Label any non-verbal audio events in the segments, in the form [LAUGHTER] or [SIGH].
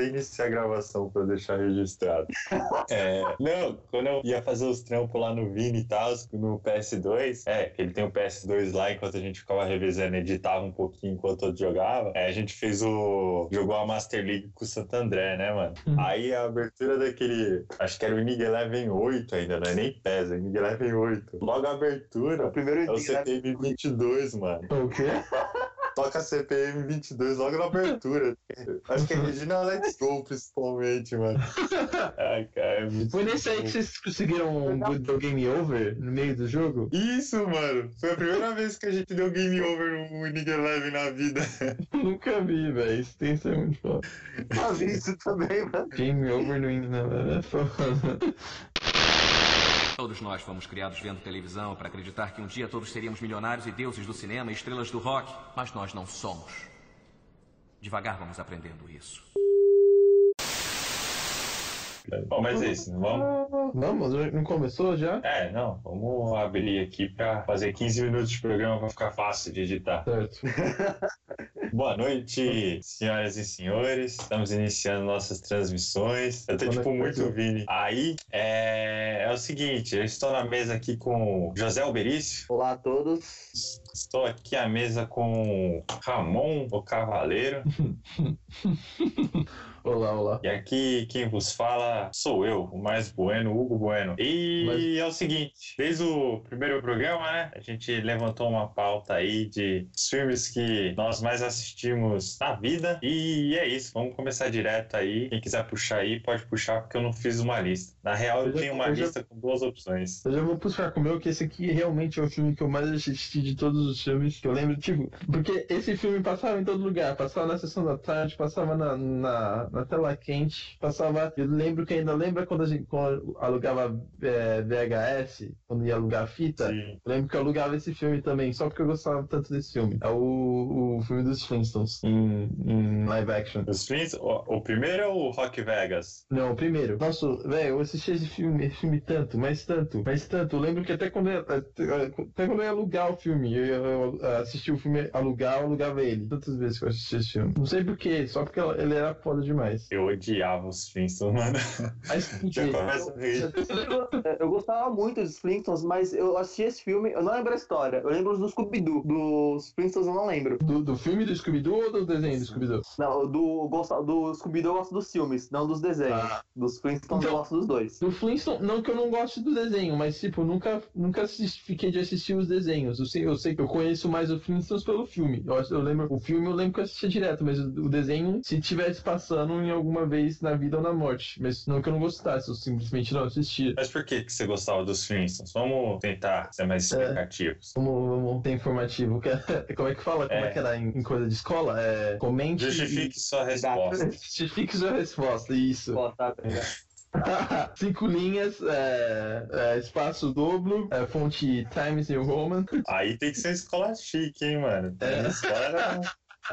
até iniciar a gravação pra deixar registrado. [LAUGHS] É, não, quando eu ia fazer os trampos lá no Vini e tal, no PS2, é, que ele tem o PS2 lá enquanto a gente ficava revisando, editava um pouquinho enquanto eu jogava. É, a gente fez o. jogou a Master League com o Santo André, né, mano? Uhum. Aí a abertura daquele. Acho que era o Inning Eleven 8 ainda, não é nem PES, é Inning Eleven 8. Logo a abertura. O primeiro É o CPM 22, mano. O quê? [LAUGHS] Toca CPM 22 logo na abertura. Acho que é Regina Let's Go, principalmente, mano. Ai, cara, é Foi nesse aí que vocês conseguiram good game over no meio do jogo? Isso, mano. Foi a primeira [LAUGHS] vez que a gente deu game over no Winning Eleven na vida. [LAUGHS] Nunca vi, velho. Isso tem que ser muito foda. Eu vi isso também, mano. Game over no Não, é foda. Todos nós fomos criados vendo televisão para acreditar que um dia todos seríamos milionários e deuses do cinema e estrelas do rock, mas nós não somos. Devagar vamos aprendendo isso. Bom, mas é isso, vamos. Vamos, já- não começou já? É, não, vamos abrir aqui pra fazer 15 minutos de programa pra ficar fácil de editar. Certo. [LAUGHS] Boa noite, senhoras e senhores. Estamos iniciando nossas transmissões. Eu tô, Como é tipo, que muito foi? Vini. Aí, é, é o seguinte, eu estou na mesa aqui com José Alberício. Olá a todos. Estou aqui à mesa com Ramon, o Cavaleiro. [LAUGHS] Olá, olá. E aqui quem vos fala sou eu, o mais bueno, Hugo Bueno. E Mas- é o seguinte, desde o primeiro programa, né, a gente levantou uma pauta aí de filmes que nós mais assistimos na vida. E é isso, vamos começar direto aí. Quem quiser puxar aí, pode puxar, porque eu não fiz uma lista. Na real, eu, Eu já- tenho uma eu já- lista com duas opções. Eu já vou puxar com o meu, que esse aqui realmente é o filme que eu mais assisti de todos os filmes que eu lembro. Tipo, porque esse filme passava em todo lugar. Passava na sessão da tarde, passava na, na, na tela quente, passava. Eu lembro que ainda lembra quando a gente quando alugava é, VHS, quando ia alugar fita. Sim. Lembro que eu alugava esse filme também, só porque eu gostava tanto desse filme. É o, o filme dos Flintstones, em, em live action. Os filmes, o, o primeiro é o Rock Vegas. Não, o primeiro. Nossa, velho, eu assisti esse filme, esse filme tanto, mas tanto, mas tanto. Eu lembro que até quando eu, até, quando eu ia alugar o filme, eu, eu, eu assisti o filme alugar, eu alugava ele. Tantas vezes que eu assisti esse filme. Não sei porquê, só porque ele era foda demais. Eu odiava os Flintstones, mano. Mas Já começa a. Eu gostava muito dos Flintstones, mas eu assisti esse filme, eu não lembro a história. Eu lembro do Scooby-Doo. Dos Flintstones eu não lembro. Do, do filme do Scooby-Doo ou do desenho do Scooby-Doo? Não, do, gosto- do Scooby-Doo eu gosto dos filmes, não dos desenhos. Ah. Dos Flintstones eu Então- gosto dos dois. Do Flintstone, não que eu não goste do desenho, mas tipo, nunca, nunca assisti- fiquei de assistir os desenhos. Eu sei, eu sei que eu conheço mais o Flintstones pelo filme. Eu, eu lembro, o filme eu lembro que eu assistia direto, mas o, o desenho, se tivesse passando em alguma vez na vida ou na morte. Mas não que eu não gostasse, eu simplesmente não assistia. Mas por que, que você gostava dos Flintstones? Vamos tentar ser mais É. explicativos. Vamos, vamos ter informativo. [LAUGHS] Como é que fala? Como é, É. que era em, em coisa de escola? É, comente. Justifique sua resposta. e- [LAUGHS] Justifique sua resposta, isso. Pô, tá, tá ligado? [LAUGHS] Cinco linhas, é, é, espaço dobro, é, fonte Times New Roman. Aí tem que ser escola chique, hein, mano? É. Escola era-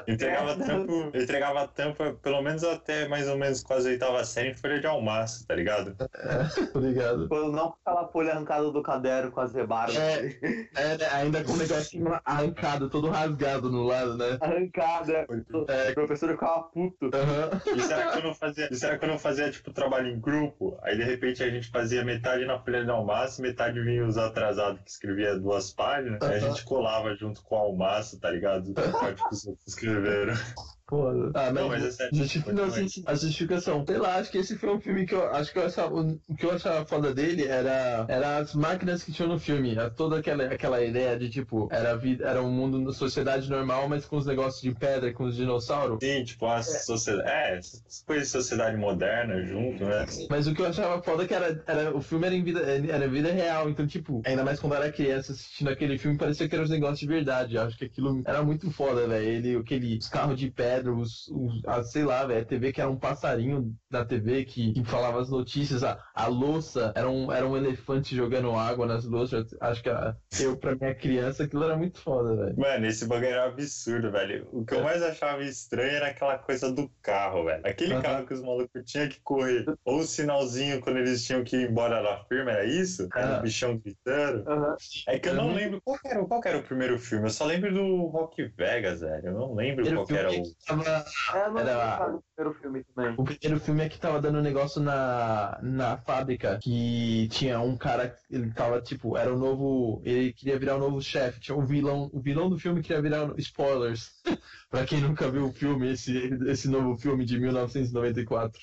Entregava tampo, entregava tampa pelo menos até mais ou menos quase oitava série em folha de almaço, tá ligado? [LAUGHS] Obrigado. Quando não com aquela folha arrancada do caderno com as rebarbas. É. É, né, ainda com o negocinho arrancado, todo rasgado no lado, né? Arrancada. É. O professor ficava puto. Aham. Isso era quando eu fazia, isso era quando eu fazia tipo trabalho em grupo, aí de repente a gente fazia metade na folha de almaço, metade vinha os atrasados que escrevia duas páginas, aí a gente colava junto com o almaço, tá ligado? O código que os outros escreveram. Foda. Ah, Não, mas é sério. Justific... Não, sim, sim. A justificação. Sei lá, acho que esse foi um filme que eu acho que eu achava. O que eu achava foda dele era, era as máquinas que tinham no filme. Era Toda aquela, aquela ideia de tipo, era, vida, era um mundo na sociedade normal, mas com os negócios de pedra, com os dinossauros. Sim, tipo, a sociedade. É, essas coisas de sociedade moderna junto, né? Mas o que eu achava foda é que era, era, o filme era em vida, era vida real, então, tipo, ainda mais quando eu era criança assistindo aquele filme, parecia que era uns negócios de verdade. Eu acho que aquilo era muito foda, velho. Ele, aquele, os carros de pedra, os, os a, sei lá, velho, a TV que era um passarinho da TV que, que falava as notícias, a, a louça era um, era um elefante jogando água nas louças. Acho que a, eu, pra minha criança, aquilo era muito foda, velho. Mano, esse bagulho era um absurdo, velho. O que eu É. mais achava estranho era aquela coisa do carro, velho. Aquele Aham. carro que os malucos tinham que correr. Ou o sinalzinho quando eles tinham que ir embora da firma, era isso? Era o bichão gritando. Aham. É que eu não Uhum. lembro qual era, qual era o primeiro filme. Eu só lembro do Rock Vegas, velho. Eu não lembro Primeiro qual era o. tava. É, não Era- o primeiro filme também. O primeiro filme é que tava dando um negócio na, na fábrica que tinha um cara, ele tava tipo, era o novo. Ele queria virar o novo chefe. Tinha o vilão. O vilão do filme queria virar. Spoilers. [LAUGHS] pra quem nunca viu o filme, esse, esse novo filme de 1994.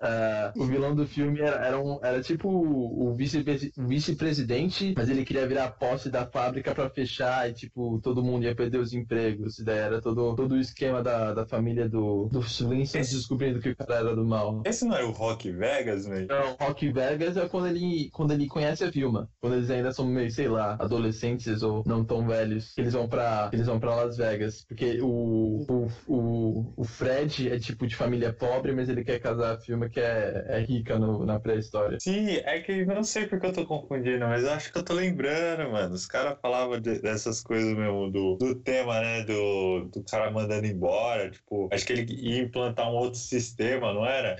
Ah, o vilão do filme era, era, um, era tipo o vice- o vice-presidente, mas ele queria virar a posse da fábrica pra fechar e tipo, todo mundo ia perder os empregos. E daí era todo, todo o esquema da, da família do, do Esse- descobrindo que o cara era do mal. Esse não era o Rock Vegas, velho? Não, Rock Vegas é quando ele, quando ele conhece a Vilma. Quando eles ainda são meio, sei lá, adolescentes ou não tão velhos. que Eles vão pra, eles vão pra Las Vegas. Porque o, o, o, o Fred é tipo de família pobre, mas ele quer casar a Vilma que é, é rica no- na pré-história. Sim, é que não sei porque eu tô confundindo, mas eu acho que eu tô lembrando, mano. Os caras falavam de- dessas coisas mesmo, do, do tema, né? Do, do cara mandando embora. Tipo, acho que ele ia implantar um outro sistema, não era?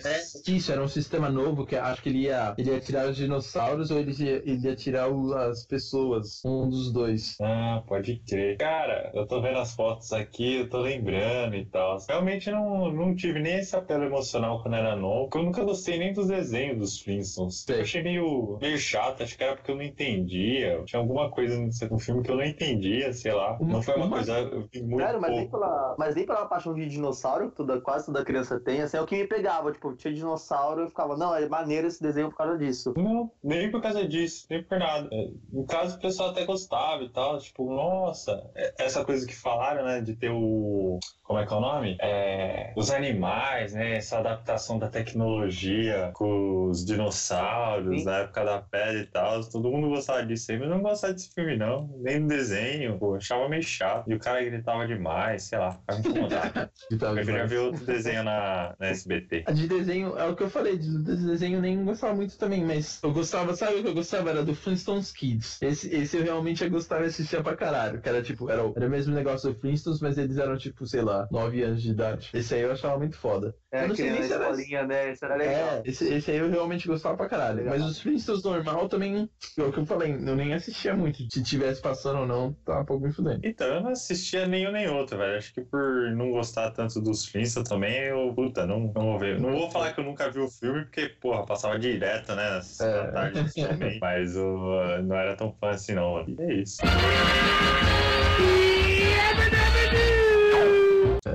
Isso, era um sistema novo que acho que ele ia, ele ia tirar os dinossauros ou ele ia, ele ia tirar o- as pessoas. Um dos dois. Ah, pode crer. Cara, eu tô vendo as fotos aqui, eu tô lembrando e tal. Realmente não, não tive nem esse apelo emocional quando era novo, eu nunca gostei nem dos desenhos dos Flintstones. Eu achei meio, meio chato, acho que era porque eu não entendia. Tinha alguma coisa no filme que eu não entendia, sei lá. Não foi uma, coisa, muito Sério, mas nem, pouco. pela, mas nem pela paixão de dinossauro, que toda, quase toda criança tem, assim, é o que me pegava. Tipo, tinha dinossauro eu ficava, não, é maneiro esse desenho por causa disso. Não, nem por causa disso, nem por nada. É, No caso, o pessoal até gostava e tal. Tipo, nossa, é- essa coisa que falaram, né, de ter o. Como é que é o nome? É, os animais, né? Essa adaptação da tecnologia com os dinossauros, Sim. na época da pedra e tal. Todo mundo gostava disso aí, mas não gostava desse filme, não. Nem do desenho, pô, achava meio chato. E o cara gritava demais, sei lá, ficava incomodado. [LAUGHS] Eu demais. ver outro desenho na, na SBT. A de desenho, é o que eu falei, de, de desenho eu nem gostava muito também, mas eu gostava, sabe o que eu gostava? Era do Flintstones Kids. Esse, esse eu realmente ia gostar e assistia pra caralho, que era tipo, era, o- era o mesmo negócio do Flintstones, mas eles eram tipo, sei lá, 9 anos de idade. Esse aí eu achava muito foda. É, Eu não sei nem se era- escolinha, né? Isso era legal. É, esse, esse aí eu realmente gostava pra caralho. Legal. Mas os Flintstones normal também, é o que eu falei, eu nem assistia muito. Se tivesse passando ou não, tava um pouco me fudendo. Então, eu não assistia nenhum nem outro, velho. Acho que por não gostar tanto dos Flintstones também, eu, puta, não, não vou ver. Não vou falar que eu nunca vi o filme, porque, porra, passava direto, né? É. da tarde também. Mas eu uh, não era tão fã assim, não. E é isso.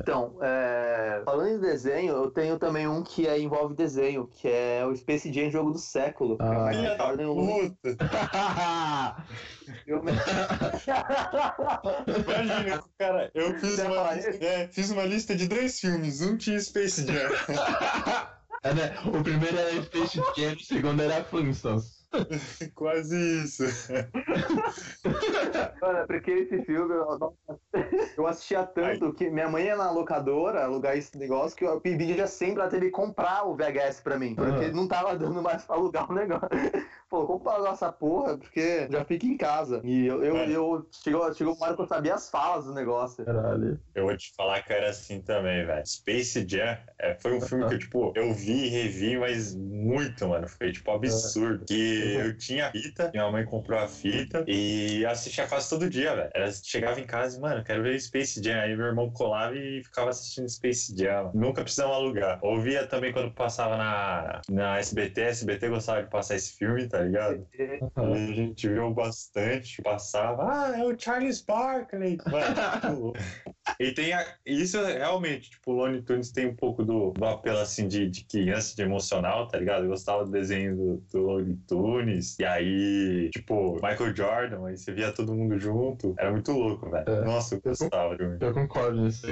Então, é, falando em desenho, eu tenho também um que é, envolve desenho, que é o Space Jam Jogo do Século. Ah. É Filha da puta! Filme- Imagina, cara, eu fiz uma, lista, é, fiz uma lista de dois filmes. Um tinha Space Jam. [LAUGHS] É, né? O primeiro era Space Jam, o segundo era Flintstones. [LAUGHS] Quase isso. [LAUGHS] Mano, é porque esse filme eu, eu assistia tanto que minha mãe ia na locadora alugar esse negócio que eu pedia sempre pra ele comprar o VHS pra mim. Porque Aham. não tava dando mais pra alugar o negócio. [LAUGHS] Pô, como pra alugar essa porra? Porque já fica em casa. E eu, eu, É. eu chegou, chegou uma hora que eu sabia as falas do negócio. Caralho. Eu vou te falar que era assim também, velho. Space Jam é, foi um filme que eu, tipo, eu vi e revi, mas muito, mano. Foi, tipo, absurdo. Que eu tinha a fita, minha mãe comprou a fita e assistia quase todo dia, velho. Era- Chegava em casa e, mano, quero ver Space Jam. Aí meu irmão colava e ficava assistindo Space Jam. Nunca precisava alugar. Ouvia também quando passava na, na SBT. SBT gostava de passar esse filme, tá ligado? E a gente viu bastante, passava, ah, é o Charles Barkley. Mano. [LAUGHS] e tem a, isso é realmente, tipo, o Looney Tunes tem um pouco do, do apelo, assim, de, de criança, de emocional, tá ligado? Eu gostava do desenho do, do Looney Tunes, e aí, tipo, Michael Jordan, aí você via todo mundo junto, era muito louco, velho. É. Nossa, eu gostava de. Eu concordo nisso.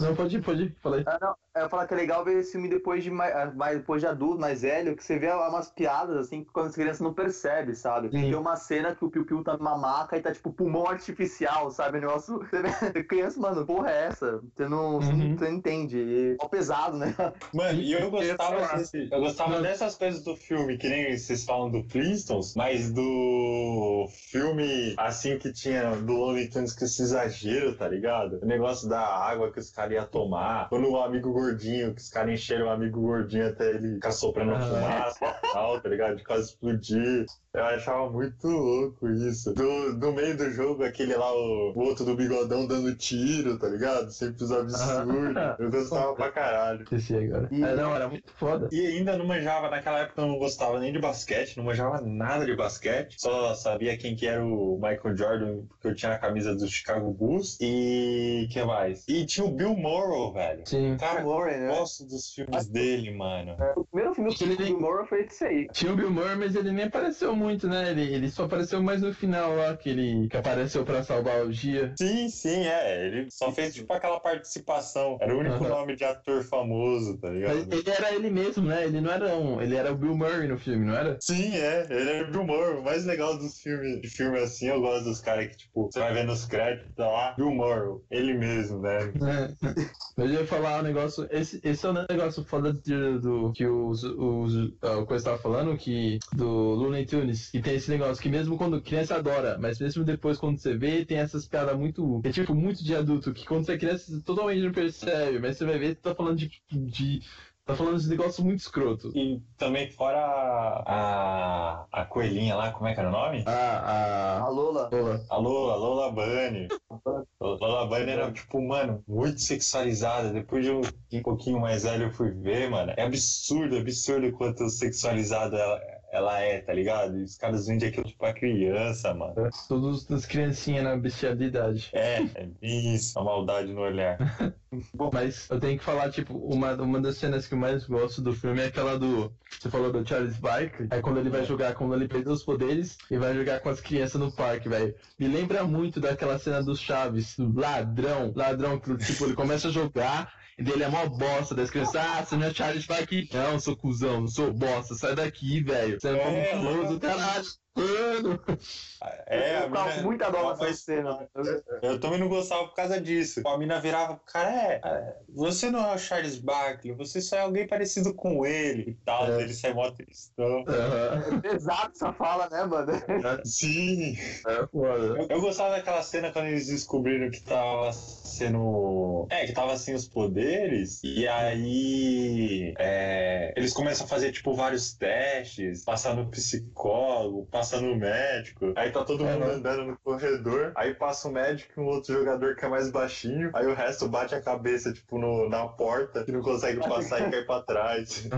Não, pode ir, pode ir, falei. Ah, não, eu falar que é legal ver esse filme depois de, mais, mais- depois de adulto, mais velho, que você vê umas piadas assim que quando as crianças não percebem, sabe? Sim. Tem uma cena que o Piu Piu tá numa maca e tá tipo pulmão artificial, sabe? O negócio. [LAUGHS] Criança, mano, porra é essa? Você não, você não- Uhum. você não entende. E é pesado, né? Mano, e eu gostava, falar. desse- eu gostava dessas coisas do filme, que nem vocês falam do Flintstones, mas do filme assim que tinha do Looney Tunes com esse exagero, tá ligado? O negócio da água que os caras iam tomar, quando o amigo gordinho, que os caras encheram o amigo gordinho até ele ficar soprando Ah. fumaça e tal, tá ligado? De quase explodir. Eu achava muito louco isso. Do, no meio do jogo, aquele lá, o, o outro do bigodão dando tiro, tá ligado? Sempre os absurdos. Eu gostava pra caralho. Esqueci agora. E- É, não, era muito foda. E ainda não manjava, naquela época eu não gostava nem de basquete, não manjava nada de basquete. Só sabia quem que era o Michael Jordan, porque eu tinha a camisa do Chicago Bulls. E que mais? E tinha o Bill Morrow, velho. Sim. Cara, Murray, eu né? gosto dos filmes dele, mano. O primeiro filme que Ele do Murray foi esse aí. Tinha o Bill Murray, mas ele nem apareceu muito, né? Ele, ele só apareceu mais no final lá, que ele que apareceu pra salvar o dia. Sim, sim, é. Ele só fez tipo aquela participação. Era o único nome de ator famoso, tá ligado? ele era ele mesmo, né? Ele não era um. Ele era o Bill Murray no filme, não era? Sim, é. Ele é o Bill Morrow. O mais legal dos filmes, de filme assim, eu gosto dos caras que, tipo, você vai ver nos créditos, tá lá, Bill Morrow. Ele mesmo, né? [LAUGHS] Mas eu ia falar um negócio. Esse, esse é um negócio foda do que os, os ah, o coisa tava falando, que do Looney Tunes, que tem esse negócio que mesmo quando criança adora, mas mesmo depois quando você vê, tem essas piadas muito. É tipo muito de adulto, que quando você é criança você totalmente não percebe, mas você vai ver, tá falando de. de tá falando de negócio muito escroto. E também fora a, a coelhinha lá, como é que era o nome? A. A a... Lola. Lola. A Lola, a Lola Bunny. A Lola Bunny era, tipo, mano, muito sexualizada. Depois de um, um pouquinho mais velho eu fui ver, mano. É absurdo, absurdo quanto sexualizada ela, ela é, tá ligado? E os caras vendem aquilo tipo pra criança, mano. Todos as criancinhas na bestialidade. É, é isso, a maldade no olhar. [LAUGHS] Mas eu tenho que falar, tipo, uma, uma das cenas que eu mais gosto do filme é aquela do. Você falou do Charles Barkley. É quando ele vai jogar, quando ele perdeu os poderes e vai jogar com as crianças no parque, velho. Me lembra muito daquela cena dos Chaves, do ladrão, ladrão, que tipo, ele começa a jogar. E dele é mó bosta, das crianças, ah, você não é Charles Barkley? Não, sou cuzão, não sou bosta, sai daqui, velho. Você é É, famoso, caralho. Mano. [LAUGHS] É, eu ficava mina- muito adoro ela essa faz- cena. Eu também não gostava por causa disso. A mina virava pro cara, é, é, você não é o Charles Barkley, você só é alguém parecido com ele e tal. É. Ele sai mó tristão. Aham. É pesado essa fala, né, mano? [LAUGHS] Sim. É foda. Eu, eu gostava daquela cena quando eles descobriram que tava sendo. É, que tava assim os poderes. E aí. é, eles começam a fazer, tipo, vários testes, passar no psicólogo, passar no médico. Aí tá todo mundo Uhum. andando no corredor. Aí passa o médico e um outro jogador que é mais baixinho. Aí o resto bate a cabeça, tipo, no, na porta, que não consegue passar e cai pra trás. [LAUGHS]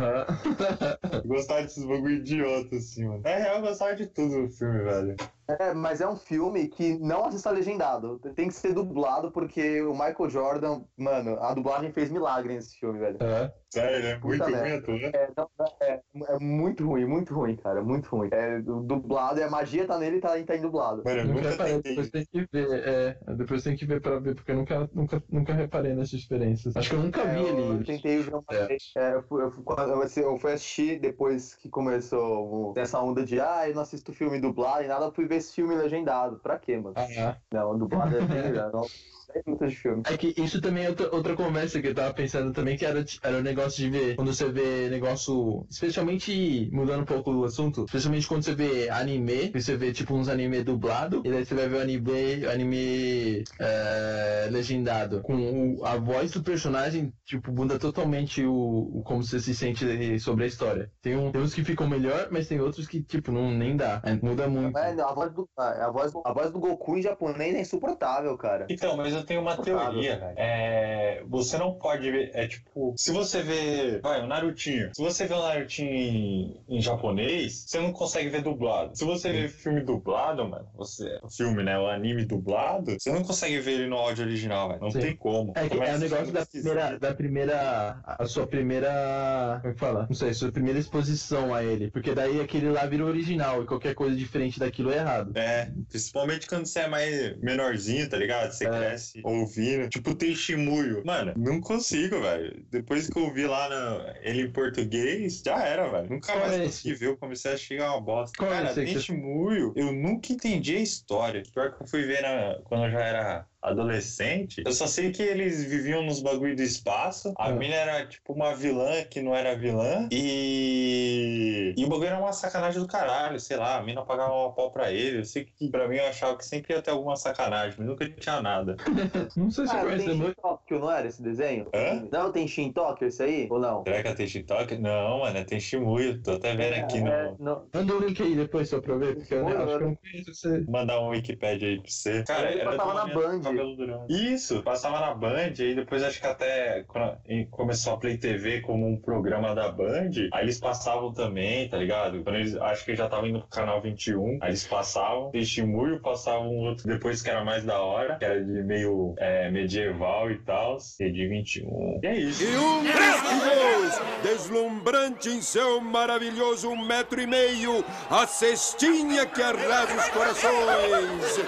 Eu gostava desses bagulho idiota, assim, mano. É real, eu gostava de tudo no filme, velho. É, mas é um filme que não assista legendado. Tem que ser dublado, porque o Michael Jordan, mano, a dublagem fez milagre nesse filme, velho. Aham. Sério, é muito Puta ruim merda. a tua. É, não, é, é muito ruim, muito ruim, cara. Muito ruim. É du- dublado, e a magia tá nele e tá, tá em dublado. Mano, eu Nunca reparei, depois tem que ver, é, depois tem que ver pra ver, porque eu nunca, nunca, nunca reparei nessas diferenças. Acho que eu nunca vi É, eu, ele. tentei ver uma É. vez. É, eu, fui, eu, fui, eu, eu fui assistir depois que começou essa onda de ah, eu não assisto filme dublado e nada, eu fui ver esse filme legendado. Pra quê, mano? Ah, Não, dublado é. [LAUGHS] Não, 10 minutos de filme. É que isso também é outra, outra conversa que eu tava pensando também, que era, era o negócio de ver, quando você vê negócio, especialmente, mudando um pouco o assunto, especialmente quando você vê anime, você vê tipo uns anime dublado, e daí você vai ver o anime, anime é, legendado, com o- a voz do personagem, tipo, muda totalmente o, o como você se sente sobre a história. Tem, um, tem uns que ficam melhor, mas tem outros que, tipo, não nem dá, é, muda muito. É, não, a, voz do, a, voz, a voz do Goku em japonês é insuportável, cara. Então, mas eu tenho uma teoria, velho. É, você não pode ver. É tipo, se você vê. Vai, o Narutinho. Se você vê o Narutinho em, em japonês, você não consegue ver dublado. Se você vê filme dublado, mano, você. O filme, né? O anime dublado, você não consegue ver ele no áudio original, velho. Não Sim. tem como. É, é o negócio da primeira, da primeira. A sua primeira. Como é que fala? Não sei, sua primeira exposição a ele. Porque daí aquele lá vira original e qualquer coisa diferente daquilo é errado. É, principalmente quando você é mais menorzinho, tá ligado? Você É. cresce ouvindo. Tipo, tem Shimuyo. Mano, não consigo, velho. Depois que eu vi lá na... ele em português, já era, velho. Nunca Qual mais é consegui ver. Eu comecei a chegar uma bosta. Qual é Cara, aí tem que Shimuyo. Eu nunca entendi a história. Pior que eu fui ver na... quando eu já era adolescente, eu só sei que eles viviam nos bagulho do espaço. A É. mina era tipo uma vilã que não era vilã. E. E o bagulho era uma sacanagem do caralho, sei lá. A mina pagava uma pau pra ele. Eu sei que pra mim eu achava que sempre ia ter alguma sacanagem, mas nunca tinha nada. [LAUGHS] Não sei se Ah, conhece Shin muito. Tokyo, não era esse desenho? Hã? Não, tem Shin Tokyo esse aí? Ou não? Será que ela tem TikTok? Não, mano, tem Shimuyo. Tô até vendo aqui no. É, não. Manda o link aí depois só pra eu ver, porque eu Olha, acho que eu não conheço você. Mandar um Wikipedia aí pra você. Cara, Ele era de uma na mina Band. Cabelo durão. Isso, passava na Band, aí depois acho que até quando começou a Play TV como um programa da Band, aí eles passavam também, tá ligado? Quando eles, acho que já estavam indo pro canal 21, aí eles passavam, Testemunho passavam um outro depois que era mais da hora, que era de meio é, medieval e tal, e de 21. E é isso. E um Deus deslumbrante em seu maravilhoso um metro e meio, a cestinha que arrasa os corações,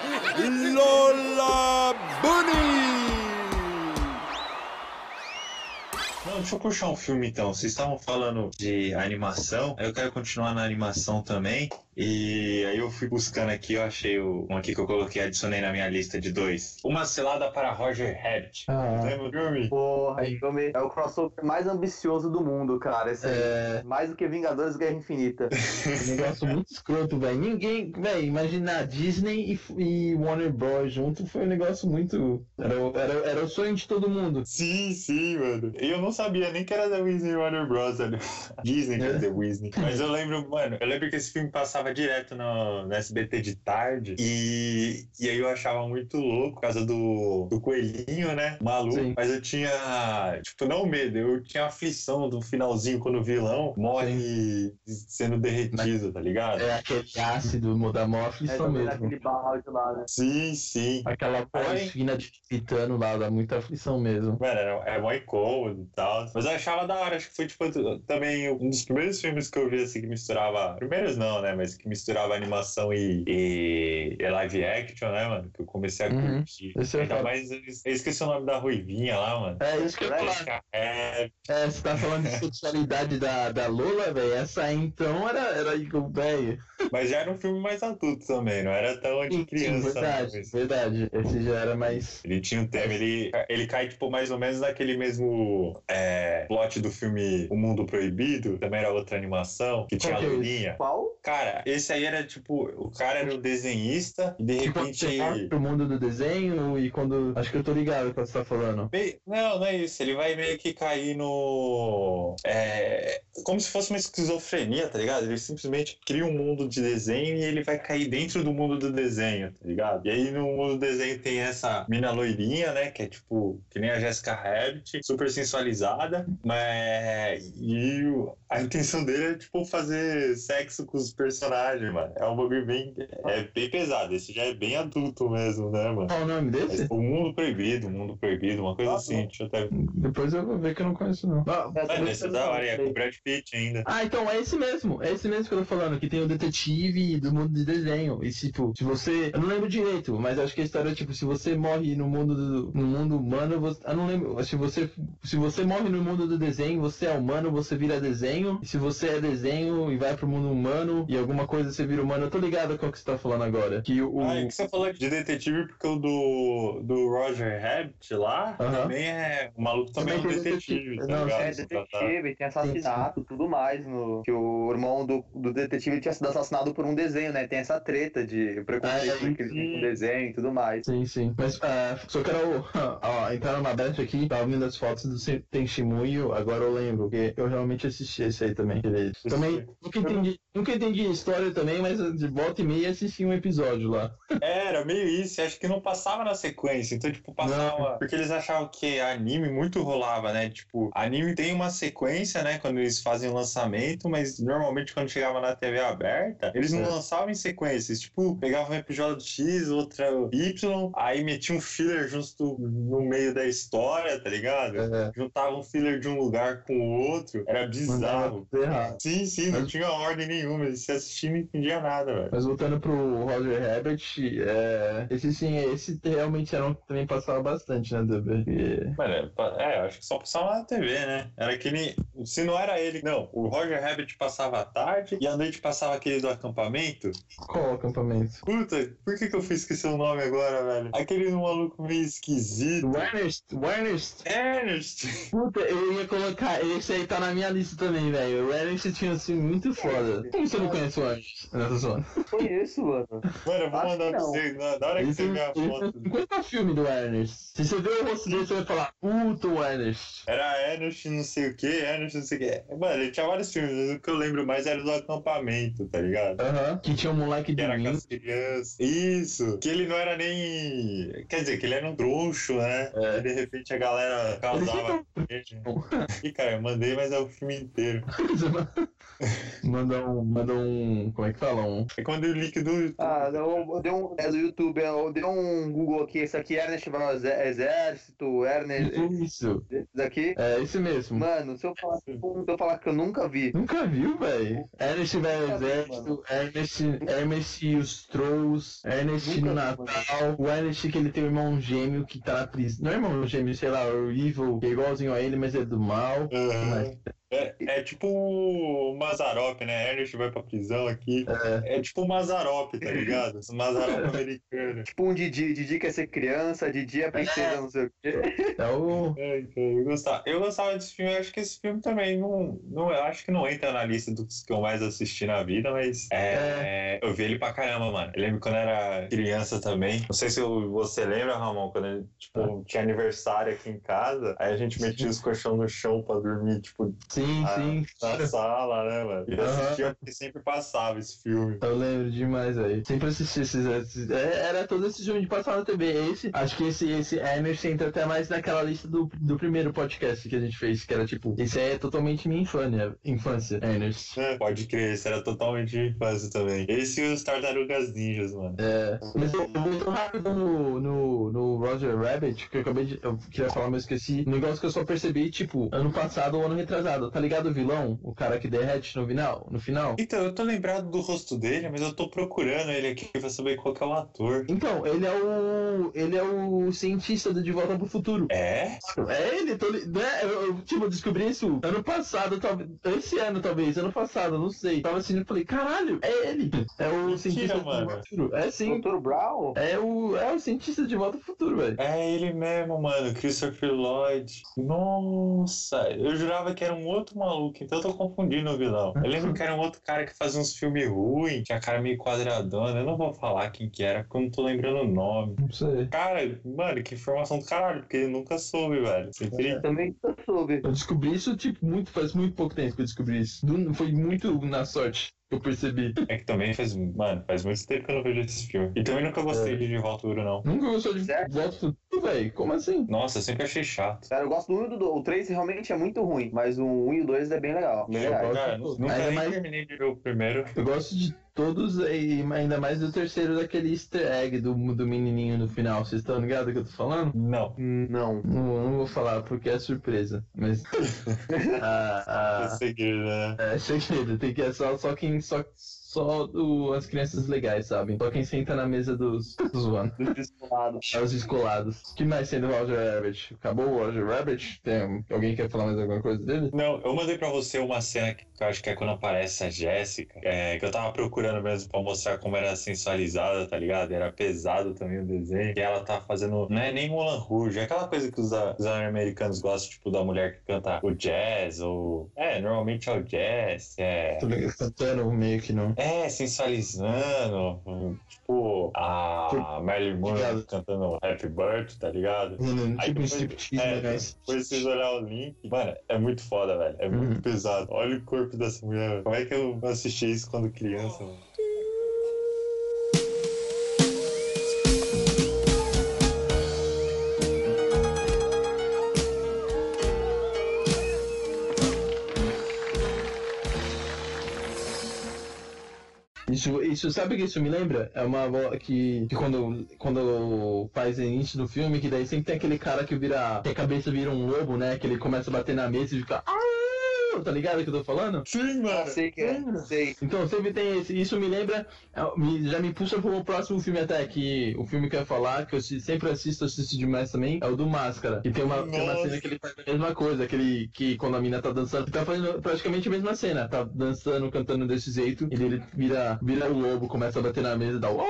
Lola deixa eu puxar um filme então. Vocês estavam falando de animação, eu quero continuar na animação também. E aí eu fui buscando aqui, eu achei o, um aqui que eu coloquei, adicionei na minha lista de dois. Uma selada para Roger Rabbit. Ah, Lembra do filme? Porra, filme é o crossover mais ambicioso do mundo, cara. Esse aí. é. Mais do que Vingadores Guerra Infinita. [LAUGHS] Um negócio muito escroto, velho. Ninguém, velho, imaginar Disney e, e Warner Bros. junto foi um negócio muito. Era, o- era, era o sonho de todo mundo. Sim, sim, mano. E eu não sabia nem que era da Disney Warner Bros. [LAUGHS] Disney, quer É. dizer, Disney. Mas eu lembro, mano, eu lembro que esse filme passava direto no, no SBT de tarde. E, e aí eu achava muito louco por causa do, do coelhinho, né? Maluco. Sim. Mas eu tinha, tipo, não medo, eu tinha aflição do finalzinho quando o vilão morre sendo derretido, tá ligado? É aquele ácido da mó É, aflição também mesmo. naquele balde lá, né? Sim, sim. Aquela Aí- fina de titano lá, dá muita aflição mesmo. Mano, era, era mó incômodo e tal. Mas eu achava da hora. Acho que foi, tipo, também um dos primeiros filmes que eu vi, assim, que misturava... Primeiros não, né? Mas que misturava animação e, e, e live action, né, mano? Que eu comecei a Uhum. curtir. Esse é Ainda foda. mais... Eu esqueci o nome da Ruivinha lá, mano. É isso que eu falar. É, É, você tá falando de [LAUGHS] sexualidade da, da Lola, velho. Essa aí então era, era igual, velho. mas já era um filme mais adulto também, não era tão de Sim, sim, criança. verdade, verdade. Esse já era mais. Ele tinha um tema, ele, ele cai, tipo, mais ou menos naquele mesmo é, plot do filme O Mundo Proibido, também era outra animação, que tinha a Qual é esse? Luninha. Qual? Cara, esse aí era tipo, o cara era o desenhista e de quando repente. vai pro mundo do desenho e quando. Acho que eu tô ligado com o que você tá falando. Não, não é isso. Ele vai meio que cair no. É... Como se fosse uma esquizofrenia, tá ligado? Ele simplesmente cria um mundo de desenho e ele vai cair dentro do mundo do desenho, tá ligado? E aí no mundo do desenho tem essa mina loirinha, né? Que é tipo, que nem a Jessica Rabbit, super sensualizada, mas. E a intenção dele é, tipo, fazer sexo com os personagens, mano. É um bagulho bem. É bem pesado. Esse já é bem adulto mesmo, né, mano? Qual o nome Mas, desse? o mundo proibido, o mundo proibido, uma coisa Ah, assim. Deixa eu até. Depois eu vou ver que eu não conheço, não. Mano, esse é da hora, é com o Brad Pitt ainda. Ah, então é esse mesmo. É esse mesmo que eu tô falando, que tem o detetive do mundo de desenho. E tipo, se você. Eu não lembro direito, mas acho que a história é tipo, se você morre no mundo do, no mundo humano, você. Eu não lembro. Se você, se você morre no mundo do desenho, você é humano, você vira desenho. E se você é desenho e vai pro mundo humano e alguma coisa você vira humano, eu tô ligado com o que você tá falando agora. Que o. Ah, é que você falou de detetive porque o do, do Roger Rabbit lá Aham. também é. O maluco também, Também é um detetive, detetive. tá Não, ligado? É, tá- tá- detetive, tem assassinato, tudo mais. No, que o irmão do, do detetive tinha sido assassinado por um desenho, né? Tem essa treta de preconceito Ah, é, que eles com desenho e tudo mais. Sim, sim. Mas ah, só quero ó, entrar numa brecha aqui, tava vendo as fotos do Tenshimuyo, agora eu lembro, porque eu realmente assisti esse aí também. Também nunca entendi, nunca entendi a história também, mas de volta e meia assisti um episódio lá. Era meio isso, acho que não passava na sequência. Então, tipo, passava. Porque eles achavam que anime muito rolava, né? Tipo, anime tem uma sequência, né? Quando eles fazem o lançamento, mas normalmente quando chegava na TV aberta, eles não É. lançavam em sequências. Tipo, pegavam um episódio X, outra Y, aí metiam um filler justo no meio da história, tá ligado? É, Juntavam um filler de um lugar com o outro. Era bizarro. Sim, sim, não tinha ordem nenhuma. Você assistia e não entendia nada, velho. Mas voltando pro Roger Rabbit, é, esse sim, esse realmente era um que também passava bastante, né, Duber? E- Mano, é, é, acho que só passava na TV, né? Era que nem. Se não era ele. Não, o Roger Rabbit passava à tarde e à noite passava aquele do acampamento. Qual acampamento? Puta, por que, que eu fiz esquecer o nome agora, velho? Aquele maluco meio esquisito. O Ernest, o Ernest. Ernest! Puta, eu ia colocar. Esse aí tá na minha lista também, velho. O Ernest tinha um filme muito foda. Como você não conhece o Zoando. Conheço, mano. Mano, eu vou Acho mandar que pra não. você. Na na hora que você ver a ele foto. 50 filmes do Ernest. Se você ver o rosto dele, você vai falar, puta, o Ernest. Era Ernest não sei o que, Ernest não sei o que. Mano, ele tinha vários filmes, mas o que eu lembro mais era do acampamento, tá ligado? Aham. Que tinha um moleque Que de era com mim. as crianças. Isso! Que ele não era nem. Quer dizer, que ele era um troncho, né? É. E de repente a galera causava. Ih, cara, eu mandei, mas é o filme inteiro. [LAUGHS] Manda um. Manda um. Como é que fala? Um. É quando eu líquido. Ah, eu, dei um. É do YouTube, eu dei um Google aqui. Esse aqui, Ernest vai ao exé- Exército, Ernest. Isso. Esse daqui. É esse mesmo. Mano, se eu, falar, se eu falar que eu nunca vi. Nunca viu, velho? Ernest vi, exército, Ernest, Ernest e os Trolls, Ernest no vi, Natal, o Ernest que ele tem um irmão gêmeo que tá na prisão. Não é irmão gêmeo, sei lá, o Evil, que é igualzinho a ele, mas é do mal. Aham. É, é tipo o Mazarop, né? Ernest vai pra prisão aqui. É, tipo o Mazarop, tá ligado? [LAUGHS] O Mazarop americano. Tipo um Didi. Didi quer ser criança, Didi é princesa, não sei o quê. É o. É, então, eu gostava. Eu gostava desse filme, eu acho que esse filme também não, não. Eu acho que não entra na lista dos que eu mais assisti na vida, mas é, eu vi ele pra caramba, mano. Eu lembro quando eu era criança também. Não sei se você lembra, Ramon, quando ele, tipo, tinha aniversário aqui em casa, aí a gente metia os colchão no chão pra dormir, tipo, Sim, Ah, sim. na sala, né, mano? E eu Aham. assistia porque sempre passava esse filme. Eu lembro demais aí. Sempre assisti esses. esses- é, era todo esse filme de passar na TV. Esse, acho que esse, esse Ernest entra até mais naquela lista do, do primeiro podcast que a gente fez, que era tipo, esse aí é totalmente minha infância, infância, Ernest. É, pode crer, esse era totalmente de infância também. Esse e os Tartarugas Ninjas, mano. É, mas eu eu vou tão rápido no, no, no Roger Rabbit que eu acabei de. Eu queria falar, mas esqueci. Um negócio que eu só percebi, tipo, ano passado ou ano retrasado. Tá ligado o vilão? O cara que derrete no final? No final? Então, eu tô lembrado do rosto dele, mas eu tô procurando ele aqui pra saber qual que é o ator. Então, ele é o. Ele é o cientista do De Volta pro Futuro. É? É ele, tô, li- né? Eu, eu, tipo, descobri isso ano passado, talvez. Esse ano, talvez, ano passado, não sei. Tava assistindo e falei, caralho, é ele. É o Mentira, cientista do mano. futuro. É sim. Dr. Brown? É o, é o cientista de volta pro futuro, velho. É ele mesmo, mano, Christopher Lloyd. Nossa, eu jurava que era um outro maluco, então eu tô confundindo o vilão. Eu lembro que era um outro cara que fazia uns filmes ruins, tinha a cara meio quadradona. Eu não vou falar quem que era, porque eu não tô lembrando o nome. Não sei. Cara, mano, que informação do caralho, porque ele nunca soube, velho. Sempre Também eu soube. Eu descobri isso, tipo, muito, faz muito pouco tempo que eu descobri isso. Foi muito na sorte eu percebi. É que também faz, mano, faz muito tempo que eu não vejo esse filme. E também nunca gostei É. de De Volta Futuro, não. Nunca gostou de Certo. volta futuro, velho? Como assim? Nossa, eu sempre achei chato. Cara, eu gosto do 1 e do 2. O 3 realmente é muito ruim, mas o 1 e o 2 é bem legal. Bem legal. Cara, nunca nem mais- terminei de ver o primeiro. Eu gosto de todos, e ainda mais do terceiro daquele easter egg do, do menininho no final. Vocês estão ligados do que eu tô falando? Não. Não. Não, não vou falar porque é surpresa. Mas. [LAUGHS] [LAUGHS] ah, É ah, segredo, né? é segredo, tem que é só, só quem. Só, só o- as crianças legais, sabem? Só quem senta na mesa dos. dos [LAUGHS] zoando. Dos descolados. É os descolados. O que mais tem do Roger Rabbit? Acabou o Roger Rabbit? Tem, alguém quer falar mais alguma coisa dele? Não, eu mandei pra você uma cena que eu acho que é quando aparece a Jéssica, é, que eu tava procurando mesmo pra mostrar como era sensualizada, tá ligado? Era pesado também o desenho. E ela tá fazendo, não é nem Moulin Rouge, é aquela coisa que os, os americanos gostam, tipo, da mulher que canta o jazz, ou... É, normalmente é o jazz, é... Tô ligado, cantando meio que não. É, sensualizando, tipo, a Marilyn Monroe cantando Happy Birthday, tá ligado? Aí Tipo um depois- striptease, é, né? Depois vocês olhar o link, mano, é muito foda, velho. É muito Uhum. pesado. Olha o corpo dessa mulher. Como é que eu assisti isso quando criança, mano? Isso, isso, sabe que isso me lembra? É uma avó que, que quando, quando faz início do filme, que daí sempre tem aquele cara que vira. que a cabeça vira um lobo, né? Que ele começa a bater na mesa e fica. "Ah!" Tá ligado o que eu tô falando? Sim, mano. Sei que é, sei. Então sempre tem esse, isso me lembra, é, já me puxa pro próximo filme até, que o filme que eu ia falar, que eu sempre assisto, assisto demais também, é o do Máscara. Que tem uma, tem uma cena que ele faz a mesma coisa, aquele que quando a mina tá dançando, ele tá fazendo praticamente a mesma cena, tá dançando, cantando desse jeito, e ele vira, vira o lobo, começa a bater na mesa e dá o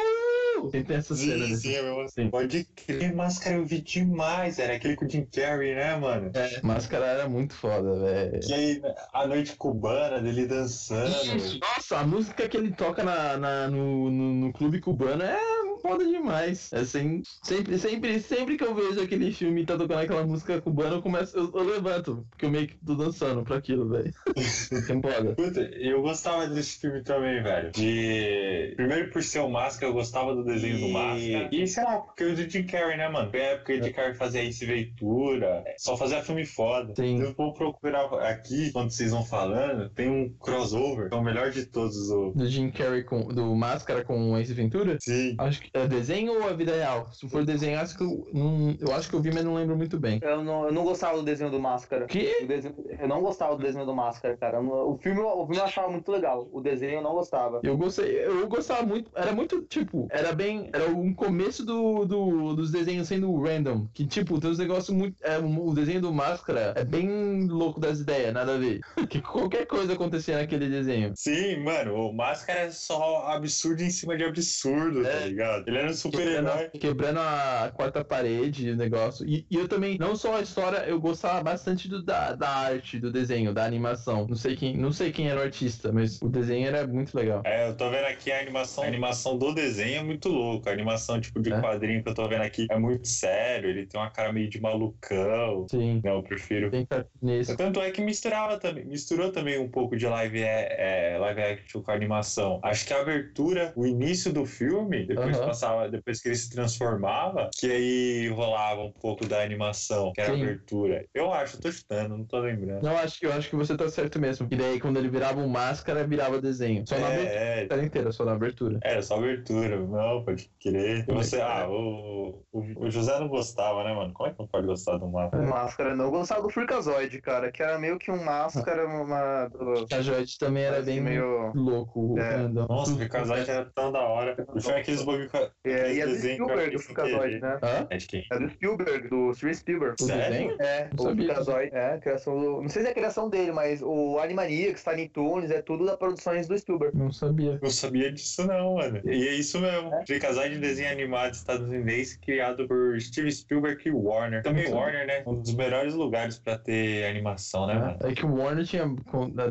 Sempre tem essa cena Sim, sim. Sim. Pode crer, máscara eu vi demais. Era aquele com o Jim Carrey, né, mano? É, Máscara era muito foda, velho. Que aí, a noite cubana dele dançando. Isso. Nossa, a música que ele toca na, na- no, no, no clube cubano é foda demais. É sem- sempre, sempre, sempre que eu vejo aquele filme e tá tocando aquela música cubana, eu começo, eu, eu levanto, porque eu meio que tô dançando pra aquilo, velho. [LAUGHS] Foda. Puta, eu gostava desse filme também, velho. De. Primeiro por ser o Máscara, eu gostava do desenho do E- Máscara. E sei lá, porque o do Jim Carrey, né, mano? Foi a época que o Jim Carrey fazia Ace Ventura. Só fazia filme foda. Sim. Eu vou procurar aqui, quando vocês vão falando, tem um crossover, que é o melhor de todos. O... Do Jim Carrey com. Do Máscara com Ace Ventura? Sim. Acho que é desenho ou é vida real? Se for desenho, acho que eu, não, eu acho que eu vi, mas não lembro muito bem. Eu não, eu não gostava do desenho do Máscara. Que? O desenho- eu não gostava do desenho do Máscara, cara. O filme, o filme eu achava muito legal. O desenho eu não gostava. Eu gostei, eu gostava muito, era muito, tipo, era bem, era um começo do, do- dos desenhos sendo random, que, tipo, tem uns negócios muito, é, o desenho do Máscara é bem louco das ideias, nada a ver, [LAUGHS] que qualquer coisa acontecia naquele desenho. Sim, mano, o Máscara é só absurdo em cima de absurdo, tá É. ligado? Ele era um super-herói. Quebrando, a quarta parede, o negócio. E, e eu também, não só a história, eu gostava bastante do, da, da arte, do desenho, da animação. Não sei quem, não sei quem era o artista, mas o desenho era muito legal. É, eu tô vendo aqui a animação. A animação do desenho é muito louca. A animação, tipo, de É. quadrinho que eu tô vendo aqui é muito sério. Ele tem uma cara meio de malucão. Sim, Não, eu prefiro. Tanto é que misturava também, misturou também um pouco de live, é, é, live action com animação. Acho que a abertura, o início do filme, depois Aham. Passava, depois que ele se transformava, que aí rolava um pouco da animação, que era Sim. a abertura. Eu acho, eu tô chutando, não tô lembrando. Não, acho que eu acho que você tá certo mesmo. E daí quando ele virava um máscara, virava desenho. Só na abertura É, é, inteira, só na abertura. era só abertura, não, pode querer. E você, ah, o, o, o José não gostava, né, mano? Como é que não pode gostar do? O Máscara não. Eu gostava do Freakazoid, cara, que era meio que um Máscara, uma. do- A Joyce também era bem meio. louco. É. grandão. Nossa, o Ricazade era tão da hora. O filme é aqueles bagulho É, e é do Spielberg, o Freakazoid, né? Hã? É de quem? É do Spielberg, do Steven Spielberg. Sério? É, Não o. Freakazoid, é, criação do... Não sei se é a criação dele, mas o Animaniacs, Tiny Toons, é tudo da produções do Spielberg. Não sabia. Não sabia disso não, mano. E é isso mesmo. É? Freakazoid de desenho animado estadunidense criado por Steve Spielberg e Warner. Também. Warner, né? Um dos melhores lugares pra ter animação, né, mano? É que o Warner tinha,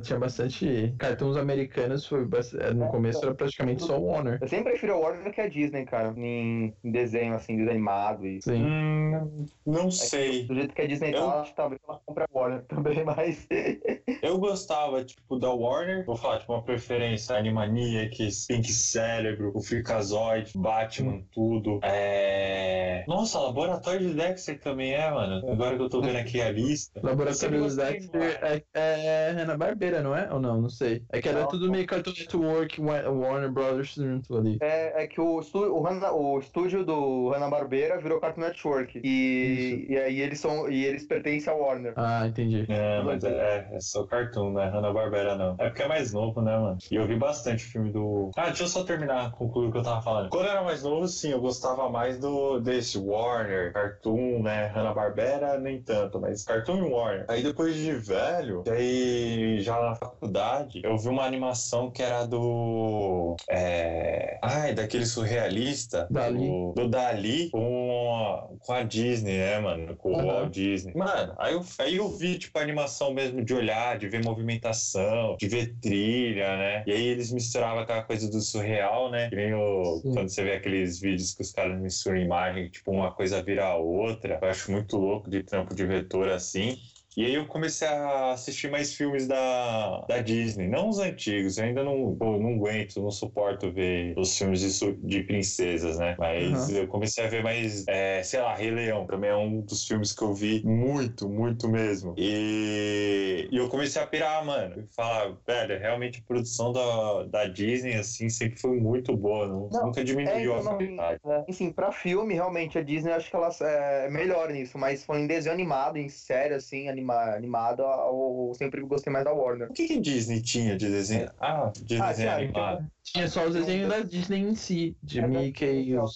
tinha bastante cartões americanos, foi bast- é, no começo era praticamente só o Warner. Eu sempre prefiro a Warner que a Disney, cara, em, em desenho, assim, desanimado e... Sim. Hum, não sei. Do jeito que a Disney Eu- tá, acho que talvez ela compre a Warner [LAUGHS] também, mas... [LAUGHS] Eu gostava, tipo, da Warner. Vou falar, tipo, uma preferência. Animaniacs, Pink Cérebro, o Freakazoid, Batman, tudo. É... Nossa, Laboratório de Dexter também é, mano. Agora que eu tô vendo aqui a lista. [LAUGHS] Laboratório gostei, Dexter mano. é, é Hanna Barbera, não é? Ou não? Não sei. É que era Não. tudo meio Cartoon Network, Wa- Warner Brothers junto ali. É, é que o, o, Hanna- o estúdio do Hanna-Barbera virou Cartoon Network. E, e aí eles são e eles pertencem à Warner. Ah, entendi. É, mas é, é só cartoon, né? Hanna-Barbera não. É porque é mais novo, né, mano? E eu vi bastante filme do. Ah, deixa eu só terminar, concluir o que eu tava falando. Quando eu era mais novo, sim, eu gostava mais do desse Warner, Cartoon, né? Hanna-Barbera, nem tanto, mas Cartoon e Warner. Aí depois de velho, daí já na faculdade, eu vi uma animação que era do. É. Ai, daquele surrealista. Dali. Do, do Dali com a, com a Disney, né, mano? Com o Aham. Walt Disney. Mano, aí eu, aí eu vi, tipo, a animação mesmo de olhar, de ver movimentação, de ver trilha, né? E aí eles misturavam aquela coisa do surreal, né? Que nem o, Sim. quando você vê aqueles vídeos que os caras misturam imagem, tipo, uma coisa vira a outra. Eu acho muito louco de trampo de vetor assim. E aí eu comecei a assistir mais filmes da, da Disney, não os antigos, eu ainda não, pô, não aguento, não suporto ver os filmes de, de princesas, né? Mas eu comecei a ver mais, é, sei lá, Rei Leão, também é um dos filmes que eu vi muito, muito mesmo. E, e eu comecei a pirar, mano, e falar, velho, realmente a produção da, da Disney, assim, sempre foi muito boa, não- Não, nunca É, diminuiu então, a qualidade. é, enfim, pra filme, realmente, a Disney, acho que ela é melhor nisso, mas foi em desenho animado, em série, assim, anima, animada, eu sempre gostei mais da Warner. O que, que Disney tinha de desenho? Ah, de Ah, desenho tinha, animado. Tinha só os desenhos da Disney em si, de É, Mickey, os.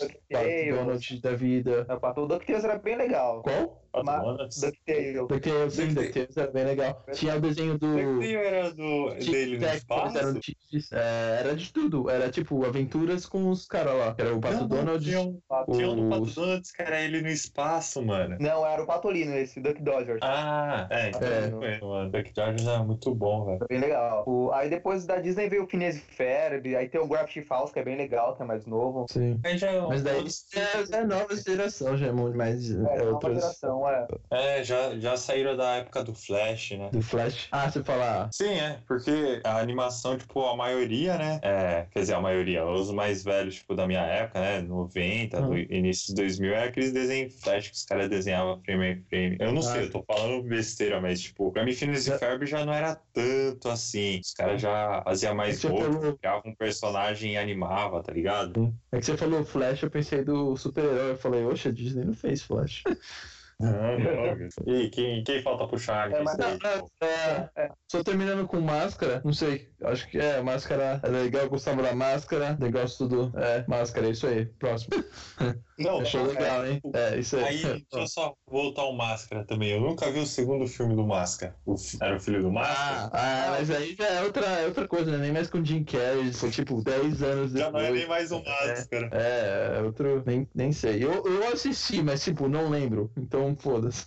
Donald da vida. É, O DuckTales era bem legal. Qual? Pato Ma- Donald. DuckTales. DuckTales, sim, DuckTales era bem legal. Tinha o desenho do... DuckTales era do, dele no espaço? tigres, é, era de tudo. Era tipo aventuras com os caras lá. Era o Pato Não, Donald. Tinha um, tinha um do Pato os- Donald, que era ele no espaço, mano. Não, era o Patolino esse, Duck Dodgers. Ah, é, então É. conheço, mano. Duck Dodgers era muito bom, velho. Era Bem legal. O- aí depois da Disney veio o Phineas e Ferb, aí tem o Gravity Falls, que é bem legal, que é mais novo. Sim. Já, Mas daí é, é nova geração, já é muito mais. É, É, nova outras. Geração, é. É, já, já saíram da época do Flash, né? Do Flash. Ah, você fala. Sim, é, porque a animação, tipo, a maioria, né? É, quer dizer, a maioria, os mais velhos, tipo, da minha época, né? 90, do início de 2000, era aqueles desenhos flash que os caras desenhavam frame a frame. Eu não Ah, sei, eu tô falando besteira, mas, tipo, pra mim, Phineas e Ferb já não era tanto assim. Os caras já faziam mais Você roupa, falou- criavam um personagem e animava, tá ligado? É que você falou Flash, eu pensei do super-herói. Eu falei, oxe, a Disney não fez Flash. [LAUGHS] Não, não. [LAUGHS] E quem, quem falta puxar É, mas tipo? É, só terminando com máscara, não sei, acho que é, máscara é legal, eu gostava da máscara, negócio tudo, é, máscara, é isso aí, próximo. [LAUGHS] Não, Achou é, legal, hein? É, isso aí. Aí, deixa eu só voltar ao Máscara também. Eu nunca vi o segundo filme do Máscara. O era o filho do Ah, Máscara? ah, mas aí já é outra, é outra coisa, né? Nem mais com Jim Carrey, foi tipo 10 anos Já depois. não é nem mais um Máscara. É, é outro, nem, nem sei. Eu, eu assisti, mas tipo, não lembro, então foda-se.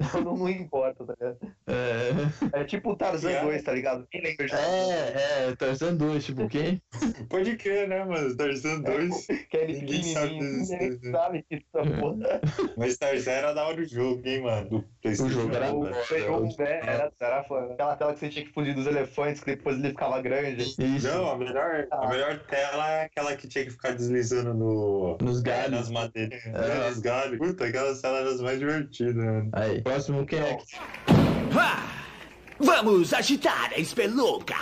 Então não, não importa, tá ligado? É, É tipo o Tarzan Yeah. 2, tá ligado? Quem lembra de é, é, Tarzan 2, tipo, quem? [LAUGHS] Pode crer, né, mano? Tarzan 2. Que é ele Ninguém sabe ninguém sabe que essa porra. Mas Tarzan era da hora do jogo, hein, mano? Do PlayStation. O jogo era né? O bom. jogo é, era, era foda. aquela tela que você tinha que fugir dos elefantes, que depois ele ficava grande. Isso, Não, a melhor, a melhor tela é aquela que tinha que ficar deslizando no. nos É, galhos. nas madeiras. É. É, nas galhos. Puta, aquelas cenas eram as mais divertidas, mano. Aí, próximo quem é? Ah, vamos agitar a espelunca.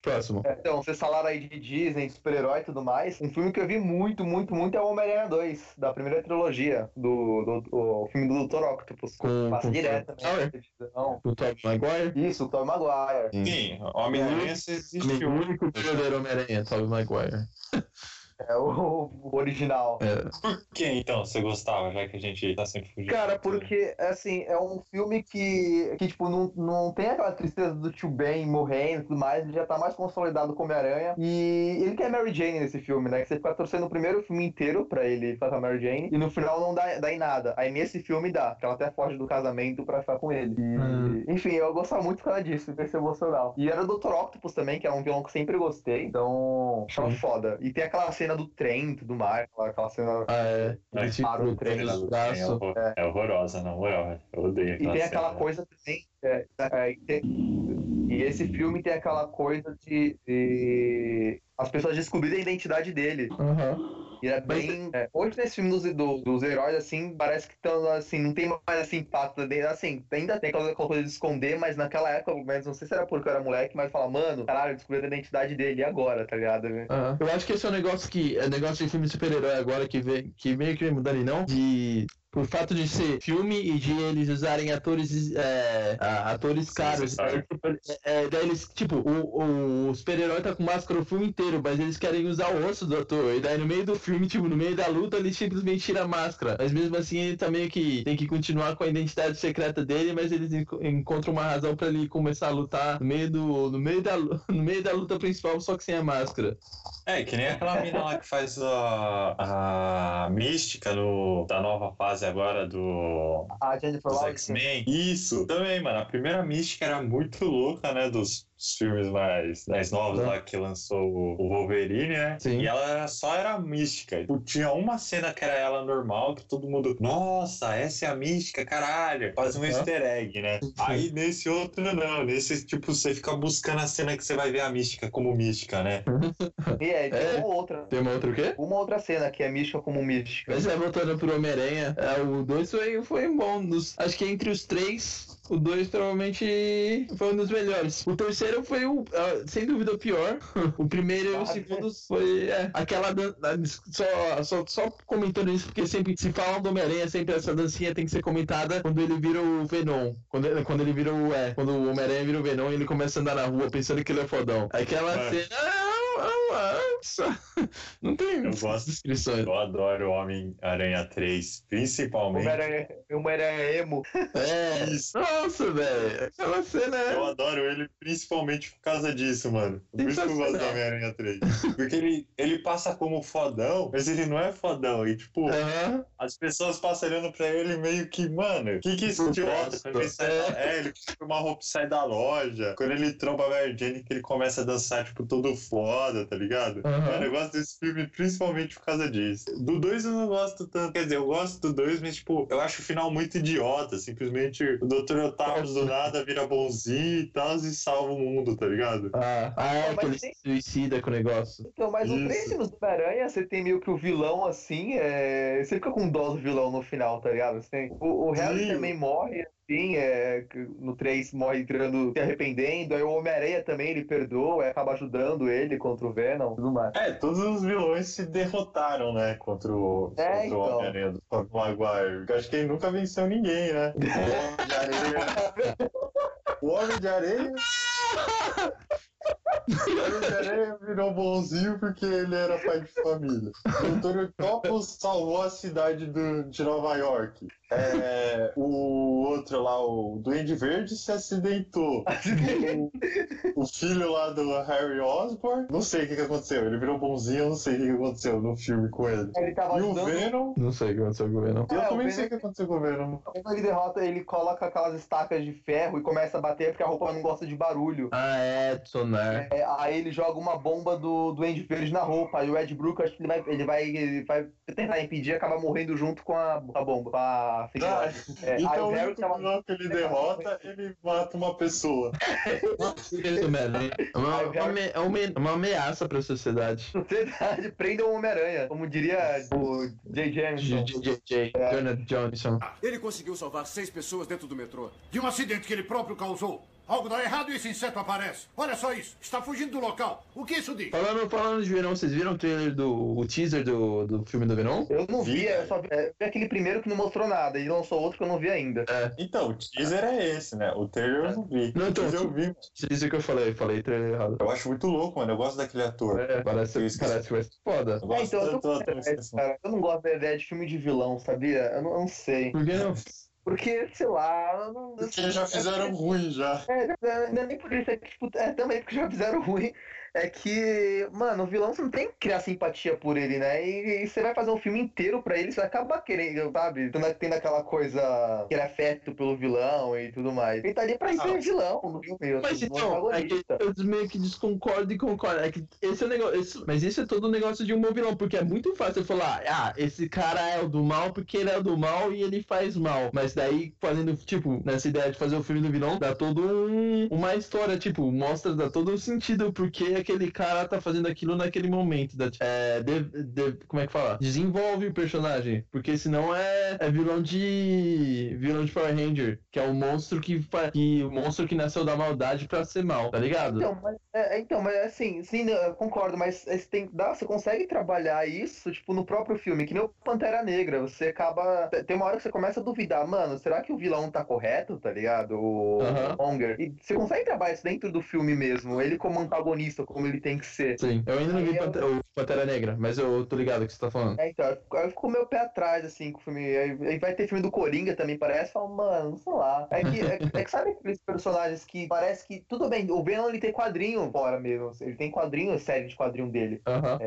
Próximo. Então, vocês falaram aí de Disney, super-herói e tudo mais. Um filme que eu vi muito, muito, muito é o Homem-Aranha 2, da primeira trilogia, do, do, o filme do Dr. Octopus. Com- Passa com direto Miller? televisão. O Tom Maguire? Isso, o Tom Maguire. Sim, Homem-Aranha você O existiu. único verdadeiro Homem-Aranha, Tobey Maguire. [LAUGHS] É o, o original. É. Por que então você gostava, já que a gente tá sempre fugindo? Cara, porque, assim, é um filme que, que tipo, não, não tem aquela tristeza do tio Ben morrendo e tudo mais, ele já tá mais consolidado como Homem-Aranha. E ele quer Mary Jane nesse filme, né? Que você fica torcendo o primeiro filme inteiro pra ele ficar com a Mary Jane, e no final não dá, dá em nada. Aí nesse filme dá, que ela até foge do casamento pra ficar com ele. E, Hum. Enfim, eu gostava muito por causa disso, desse emocional. E era o Dr. Octopus também, que é um vilão que eu sempre gostei, então achava Sim. foda. E tem aquela cena do trem e tudo mais, aquela cena. Ah, é. É, Ele tipo, para o trem os É, é horrorosa, na moral. Eu odeio E aquela tem aquela cena. coisa também. é, é, e tem- e esse filme tem aquela coisa de, de as pessoas descobrirem a identidade dele. Aham. E é bem. é, hoje nesse filme dos, do- dos heróis, assim, parece que estão assim, não tem mais assim, impacto dele. Assim, ainda tem aquela coisa de esconder, mas naquela época, mas não sei se era porque eu era moleque, mas fala, mano, caralho, descobri a identidade dele agora, tá ligado? Aham. Eu acho que esse é um negócio que. É negócio de filme de super-herói agora que, vem, que meio que vem mudando e não. De. Por fato de ser filme e de eles usarem atores é, atores caros. Aí, tipo, é, daí eles, tipo, o, o super-herói tá com máscara o filme inteiro, mas eles querem usar o osso do ator. E daí no meio do filme, tipo, no meio da luta, ele simplesmente tira a máscara. Mas mesmo assim ele tá meio que tem que continuar com a identidade secreta dele, mas eles enco- encontram uma razão pra ele começar a lutar no meio do. no meio da, [LAUGHS] no meio da luta principal, só que sem a máscara. É, que nem aquela mina lá que faz a, a mística no, da nova fase agora do, A Jennifer Lawrence. X-Men. Isso, também, mano. A primeira mística era muito louca, né? Dos, dos filmes mais, mais novos Uhum. lá que lançou o, Wolverine, né? Sim. E ela era- só era mística. Tipo, tinha uma cena que era ela normal, que todo mundo, nossa, essa é a mística, caralho. Faz um Uhum. easter egg, né? Aí nesse outro, não. Nesse, tipo, você fica buscando a cena que você vai ver a mística como mística, né? [LAUGHS] E é, tem É. uma outra. Tem uma outra o quê? Uma outra cena que é mística como mística. Mas é voltando pro Homem-Aranha, é, o 2 foi, foi bom. Dos, acho que entre os três, o 2 provavelmente foi um dos melhores. O terceiro foi o, ah, sem dúvida, o pior. O primeiro e o Ah, segundo foi é, aquela dan- a- só, só, só comentando isso, porque sempre se falam do Homem-Aranha, sempre essa dancinha tem que ser comentada quando ele vira o Venom. Quando, ele- quando ele vira o. É, quando o Homem-Aranha vira o Venom e ele começa a andar na rua pensando que ele é fodão. Aquela Mano. cena. ah, ah, ah, [LAUGHS] Não tem Eu gosto. descrições. Eu adoro Homem-Aranha 3, principalmente. Homem-Aranha Homem-Aranha emo. É, Isso. nossa, velho. Aquela cena é. Eu adoro ele principalmente por causa disso, mano. Por isso que eu gosto do Homem-Aranha 3. Porque ele, ele passa como fodão, mas ele não é fodão. E, tipo, Aham. as pessoas passam olhando pra ele meio que, mano, que que é esse idiota? Quando ele sai da, é, ele uma roupa e sai da loja. Quando ele tromba a Mary Jane, que ele começa a dançar, tipo, todo foda, tá ligado? Aham. Mano, eu gosto desse filme principalmente por causa disso. Do 2 eu não gosto tanto. Quer dizer, eu gosto do 2, mas, tipo, eu acho o final muito idiota. Simplesmente o Dr. Otávio do nada vira bonzinho e tal e salva o mundo, tá ligado? Ah, ele tem- se suicida com o negócio. Então, mas Isso. no 3 filmes do Homem-Aranha, você tem meio que o vilão assim, é... você fica com dó do vilão no final, tá ligado? Você tem... O, o Harry também morre, assim, é... no 3 morre virando, se arrependendo, aí o Homem-Aranha também ele perdoa, acaba ajudando ele contra o Venom tudo mais. É, todos os vilões se derrotaram, né, contra o, É, contra o então. Homem-Aranha do Maguire. Porque acho que ele nunca venceu ninguém, né? [LAUGHS] O Homem de Areia. [LAUGHS] O Homem de Areia. O Areia virou bonzinho porque ele era pai de família. O Dr. Octopus salvou a cidade do, de Nova York. É, o outro lá, o Duende Verde, se acidentou. O, o filho lá do Harry Osborn, não sei o que, que aconteceu. Ele virou bonzinho, eu não sei o que, que aconteceu no filme com ele. Ele tava E o ajudando. Venom, Não sei o que aconteceu com o Venom. eu É, também não sei o que aconteceu com o Venom. Quando ele derrota, ele coloca aquelas estacas de ferro e começa a bater porque a roupa não gosta de barulho. Ah, é, sonar. É, aí ele joga uma bomba do Duende Verde na roupa. Aí o Ed Brook, acho que ele vai, ele vai, ele vai tentar impedir e acaba morrendo junto com a, a bomba, a Ah, É, então o o Harry tava- que ele derrota, ele mata uma pessoa. Isso. É uma, uma, é uma, uma ameaça pra sociedade. Sociedade, [LAUGHS] prendam o Homem-Aranha, como diria o J. Jameson. JJ, Jonathan Johnson. Ele conseguiu salvar seis pessoas dentro do metrô. De um acidente que ele próprio causou. Algo dá errado e esse inseto aparece. Olha só isso. Está fugindo do local. O que isso diz? Falando, falando de Venom, vocês viram o trailer do o teaser do, do filme do Venom? Eu não vi, eu só vi, é, vi aquele primeiro que não mostrou nada, e lançou outro que eu não vi ainda. Então, o teaser é esse, né? O trailer eu não vi. Não, então, eu vi. Teaser que eu falei, falei trailer errado. Eu acho muito louco, mano. Eu gosto daquele ator. É, parece, Eu parece que vai ser foda. Eu gosto É, então, eu, tô ator. ideia, esqueci. cara. eu não gosto da ideia de filme de vilão, sabia? Eu não, eu não sei. Por que não? [LAUGHS] Porque, sei lá, não. Porque já fizeram ruim já. É, é, não é nem por isso, é tipo, é também porque já fizeram ruim. É que, mano, o vilão você não tem que criar simpatia por ele, né? E, e você vai fazer um filme inteiro pra ele, você vai acabar querendo, sabe? Tendo, tendo aquela coisa que afeto pelo vilão e tudo mais. Ele tá ali pra ser vilão no filme. Mas então, é que eu meio que desconcordo e concordo. É que esse é o negócio. esse- mas esse é todo o negócio de um bom vilão, porque é muito fácil falar, ah, esse cara é o do mal porque ele é o do mal e ele faz mal. Mas daí, fazendo, tipo, nessa ideia de fazer o filme do vilão, dá todo um, uma história, tipo, mostra, dá todo um sentido porque aquele cara tá fazendo aquilo naquele momento. Da, é, de- de- como é que fala? Desenvolve o personagem. Porque senão é, é vilão de. vilão de Power Ranger, que é o monstro que, que o monstro que nasceu da maldade pra ser mal, tá ligado? Então, mas, é, então, mas assim, sim, eu concordo, mas você, tem, dá, você consegue trabalhar isso, tipo, no próprio filme, que nem o Pantera Negra, você acaba, tem uma hora que você começa a duvidar, mano, será que o vilão tá correto, tá ligado? O Aham. Monger. E você consegue trabalhar isso dentro do filme mesmo, ele como antagonista, como ele tem que ser. Sim, eu ainda não vi eu- Pante- o Pantera Negra, mas eu tô ligado o que você tá falando. É, então, eu fico meio pé atrás, assim, com o filme. Aí, aí vai ter filme do Coringa também, parece. Falo, mano, sei lá. É que, é, é que sabe aqueles personagens que parece que. Tudo bem, o Venom ele tem quadrinho fora mesmo. Ele tem quadrinho, série de quadrinho dele. Aham.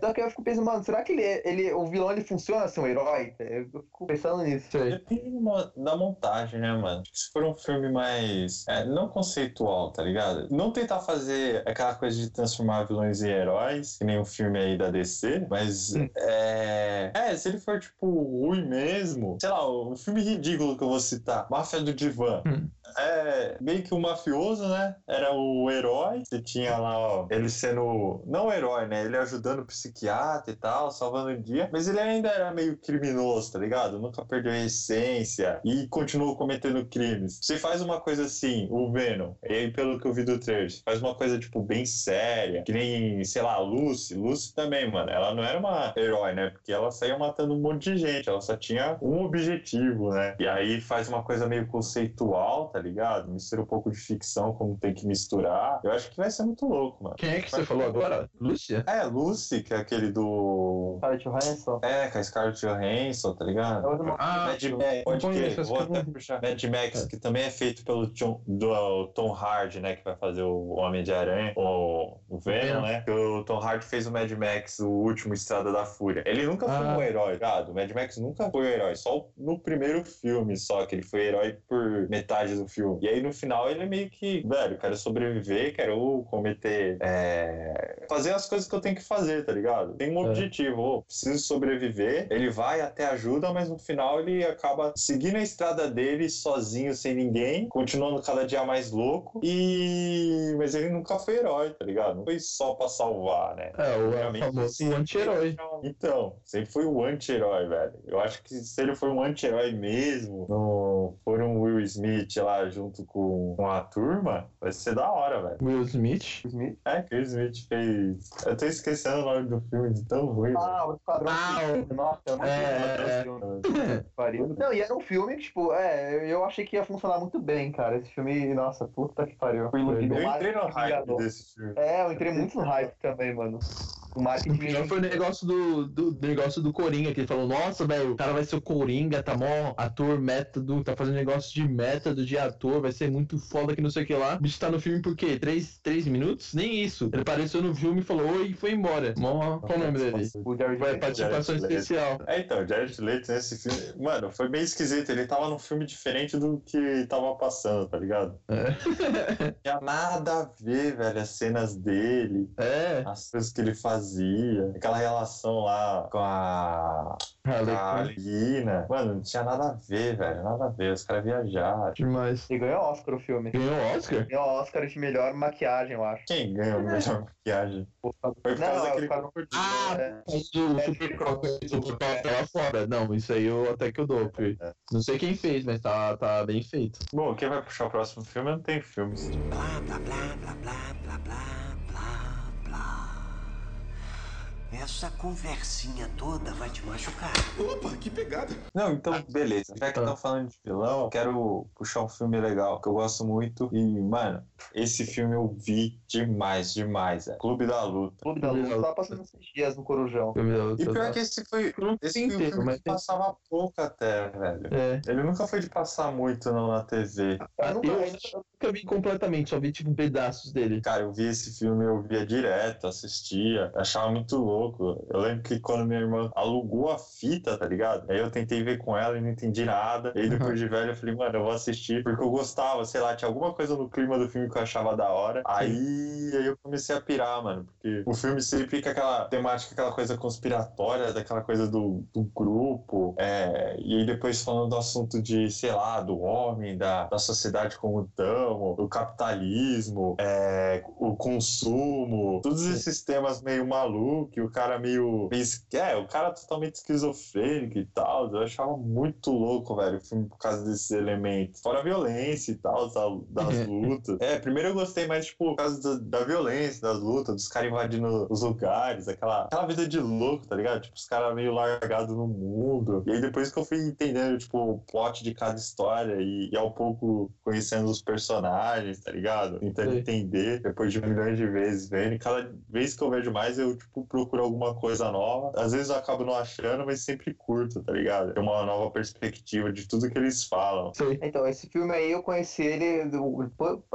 Só que eu fico pensando, mano, será que ele, ele, o vilão ele funciona assim, um herói? Eu fico pensando nisso. Depende da montagem, né, mano? Se for um filme mais. é, não conceitual, tá ligado? Não tentar fazer aquela coisa coisa de transformar vilões em heróis, que nem um filme aí da DC, mas é. É, se ele for, tipo, ruim mesmo, sei lá, um filme ridículo que eu vou citar, Máfia do Divã. Hum. É meio que o mafioso, né? Era o herói. Você tinha lá, ó, ele sendo. Não o herói, né? Ele ajudando o psiquiatra e tal, salvando o dia. Mas ele ainda era meio criminoso, tá ligado? Nunca perdeu a essência e continuou cometendo crimes. Você faz uma coisa assim, o Venom, e aí pelo que eu vi do trailer, faz uma coisa, tipo, bem séria, que nem, sei lá, Lucy. Lucy também, mano. Ela não era uma herói, né? Porque ela saía matando um monte de gente. Ela só tinha um objetivo, né? E aí faz uma coisa meio conceitual, tá ligado? Mistura um pouco de ficção, como tem que misturar. Eu acho que vai ser muito louco, mano. Quem é que você falou agora? Lúcia? É, Lucy, que é aquele do. Scarlett Johansson. É, com a Scarlett Johansson, tá ligado? É Ah, Mad Max, pode crer, vou até puxar. Mad Max, que também é feito pelo John- do Tom Hardy, né? Que vai fazer o Homem de Aranha, o, o Venom, Venom. né? Que o Tom Hardy fez o Mad Max, o último Estrada da Fúria. Ele nunca foi Ah. um herói, ligado? O Mad Max nunca foi um herói, só no primeiro filme, só que ele foi herói por metade do filme. E aí no final ele é meio que, velho, quero sobreviver, quero cometer. é, fazer as coisas que eu tenho que fazer, tá ligado? Tem um É. objetivo, ô, preciso sobreviver. Ele vai até ajuda, mas no final ele acaba seguindo a estrada dele sozinho, sem ninguém, continuando cada dia mais louco. E. Mas ele nunca foi herói, tá ligado? Não foi só pra salvar, né? É, o Realmente, famoso sim. anti-herói. Então, sempre foi o anti-herói, velho. Eu acho que se ele foi um anti-herói mesmo, não for um Will Smith lá junto com, com a turma, vai ser da hora, velho. Will Smith. Smith. É, que o Smith fez. Eu tô esquecendo o nome do filme de tão ruim. Ah, o Esquadrão. Ah. Nossa, eu não É, é. [LAUGHS] Não, e era um filme que, tipo, é, eu achei que ia funcionar muito bem, cara. Esse filme, nossa, puta que pariu. Eu entrei no hype desse filme. É, eu entrei muito no hype também, mano. O marketing. O pior foi o negócio do, do, do negócio do Coringa, que ele falou, nossa, velho, o cara vai ser o Coringa, tá mó ator método, tá fazendo negócio de método de ator, vai ser muito foda que não sei o que lá. O bicho tá no filme por quê? Três, três minutos? Nem isso. Ele apareceu no filme e falou oi e foi embora. Mó, qual o nome dele? O Jared Vai, Leto. participação Jared Leto. especial. É, então, Jared Leto nesse filme, mano, foi bem esquisito. Ele tava num filme diferente do que tava passando, tá ligado? É. Não [LAUGHS] tinha nada a ver, velho, as cenas dele, É, as coisas que ele fazia, aquela relação lá com a, Harley a Quinn. Lina. Mano, não tinha nada a ver, velho, nada a ver. Os caras viajaram. Demais. E ganhou Oscar o filme. Ganhou Oscar? Ganhou Oscar de melhor maquiagem, eu acho. Quem ganhou a melhor maquiagem? Foi por Não, causa é o daquele cara- corpo de- Ah, É. o Super. Não, isso aí eu até que eu dou. porque Não sei quem fez, mas tá, tá bem feito. Bom, quem vai puxar o próximo filme não tem filmes. Blá, blá, blá, blá, blá, blá, Essa conversinha toda vai te machucar. Opa, que pegada. Não, então, beleza. Já que Ah. estão falando de vilão, eu quero puxar um filme legal, que eu gosto muito. E, mano, esse filme eu vi demais, demais. É Clube da Luta. Clube da Luta tava passando esses dias no Corujão. Filme da E luta, pior tá? que esse foi. Esse inteiro, filme mas que tem- passava pouco até, velho. É. Ele nunca foi de passar muito não na TV. Eu nunca- Eu nunca vi completamente, só vi tipo pedaços dele. Cara, eu vi esse filme, eu via direto, assistia, achava muito louco. Eu lembro que quando minha irmã alugou a fita, tá ligado? Aí eu tentei ver com ela e não entendi nada. E aí depois de velho eu falei, mano, eu vou assistir porque eu gostava, sei lá, tinha alguma coisa no clima do filme que eu achava da hora. Aí, aí eu comecei a pirar, mano, porque o filme sempre fica aquela temática, aquela coisa conspiratória, daquela coisa do, do grupo. é, e aí depois falando do assunto de, sei lá, do homem, da, da sociedade como estamos, do capitalismo, é, o consumo, todos esses temas meio malucos, e o cara meio, é, o cara totalmente esquizofrênico e tal. Eu achava muito louco, velho, o filme por causa desses elementos. Fora a violência e tal, da- das lutas. É, primeiro eu gostei mais, tipo, por causa da, da violência, das lutas, dos caras invadindo os lugares, aquela, aquela vida de louco, tá ligado? Tipo, os caras meio largados no mundo. E aí depois que eu fui entendendo, tipo, o plot de cada história e, e ao pouco conhecendo os personagens, tá ligado? Tentando Sim. entender, depois de milhões de vezes vendo. E cada vez que eu vejo mais, eu, tipo, procuro alguma coisa nova. Às vezes eu acabo não achando, mas sempre curto, tá ligado? Tem uma nova perspectiva de tudo que eles falam. Sei. Então, esse filme aí eu conheci ele do-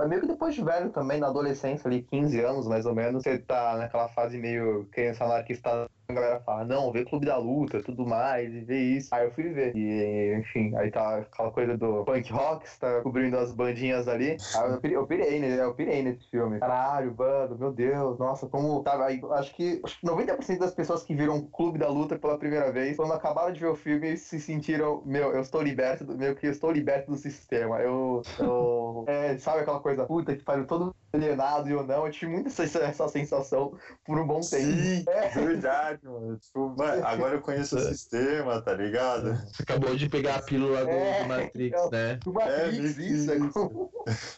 meio que depois de velho também, na adolescência, ali, 15 anos mais ou menos. Você tá naquela fase meio criança anarquista galera fala, não, vê Clube da Luta, tudo mais, e vê isso. Aí eu fui ver. E, enfim, aí tá aquela coisa do punk rock, tá cobrindo as bandinhas ali. Aí eu pirei, eu pirei, né? Eu pirei nesse filme. Caralho, bando, meu Deus, nossa, como. Tá, aí, acho que acho que 90% das pessoas que viram Clube da Luta pela primeira vez, quando acabaram de ver o filme, se sentiram, meu, eu estou liberto, do, meu, que eu estou liberto do sistema. Eu. eu [LAUGHS] é, sabe aquela coisa, puta, que pariu todo alienado e eu não. Eu tive muito essa, essa sensação por um bom tempo. Sim, é verdade, mano. Tipo, mano, agora eu conheço o [LAUGHS] sistema, tá ligado? Você acabou de pegar a pílula do, É, do Matrix, né? Do Matrix, meio que isso, é [LAUGHS] isso.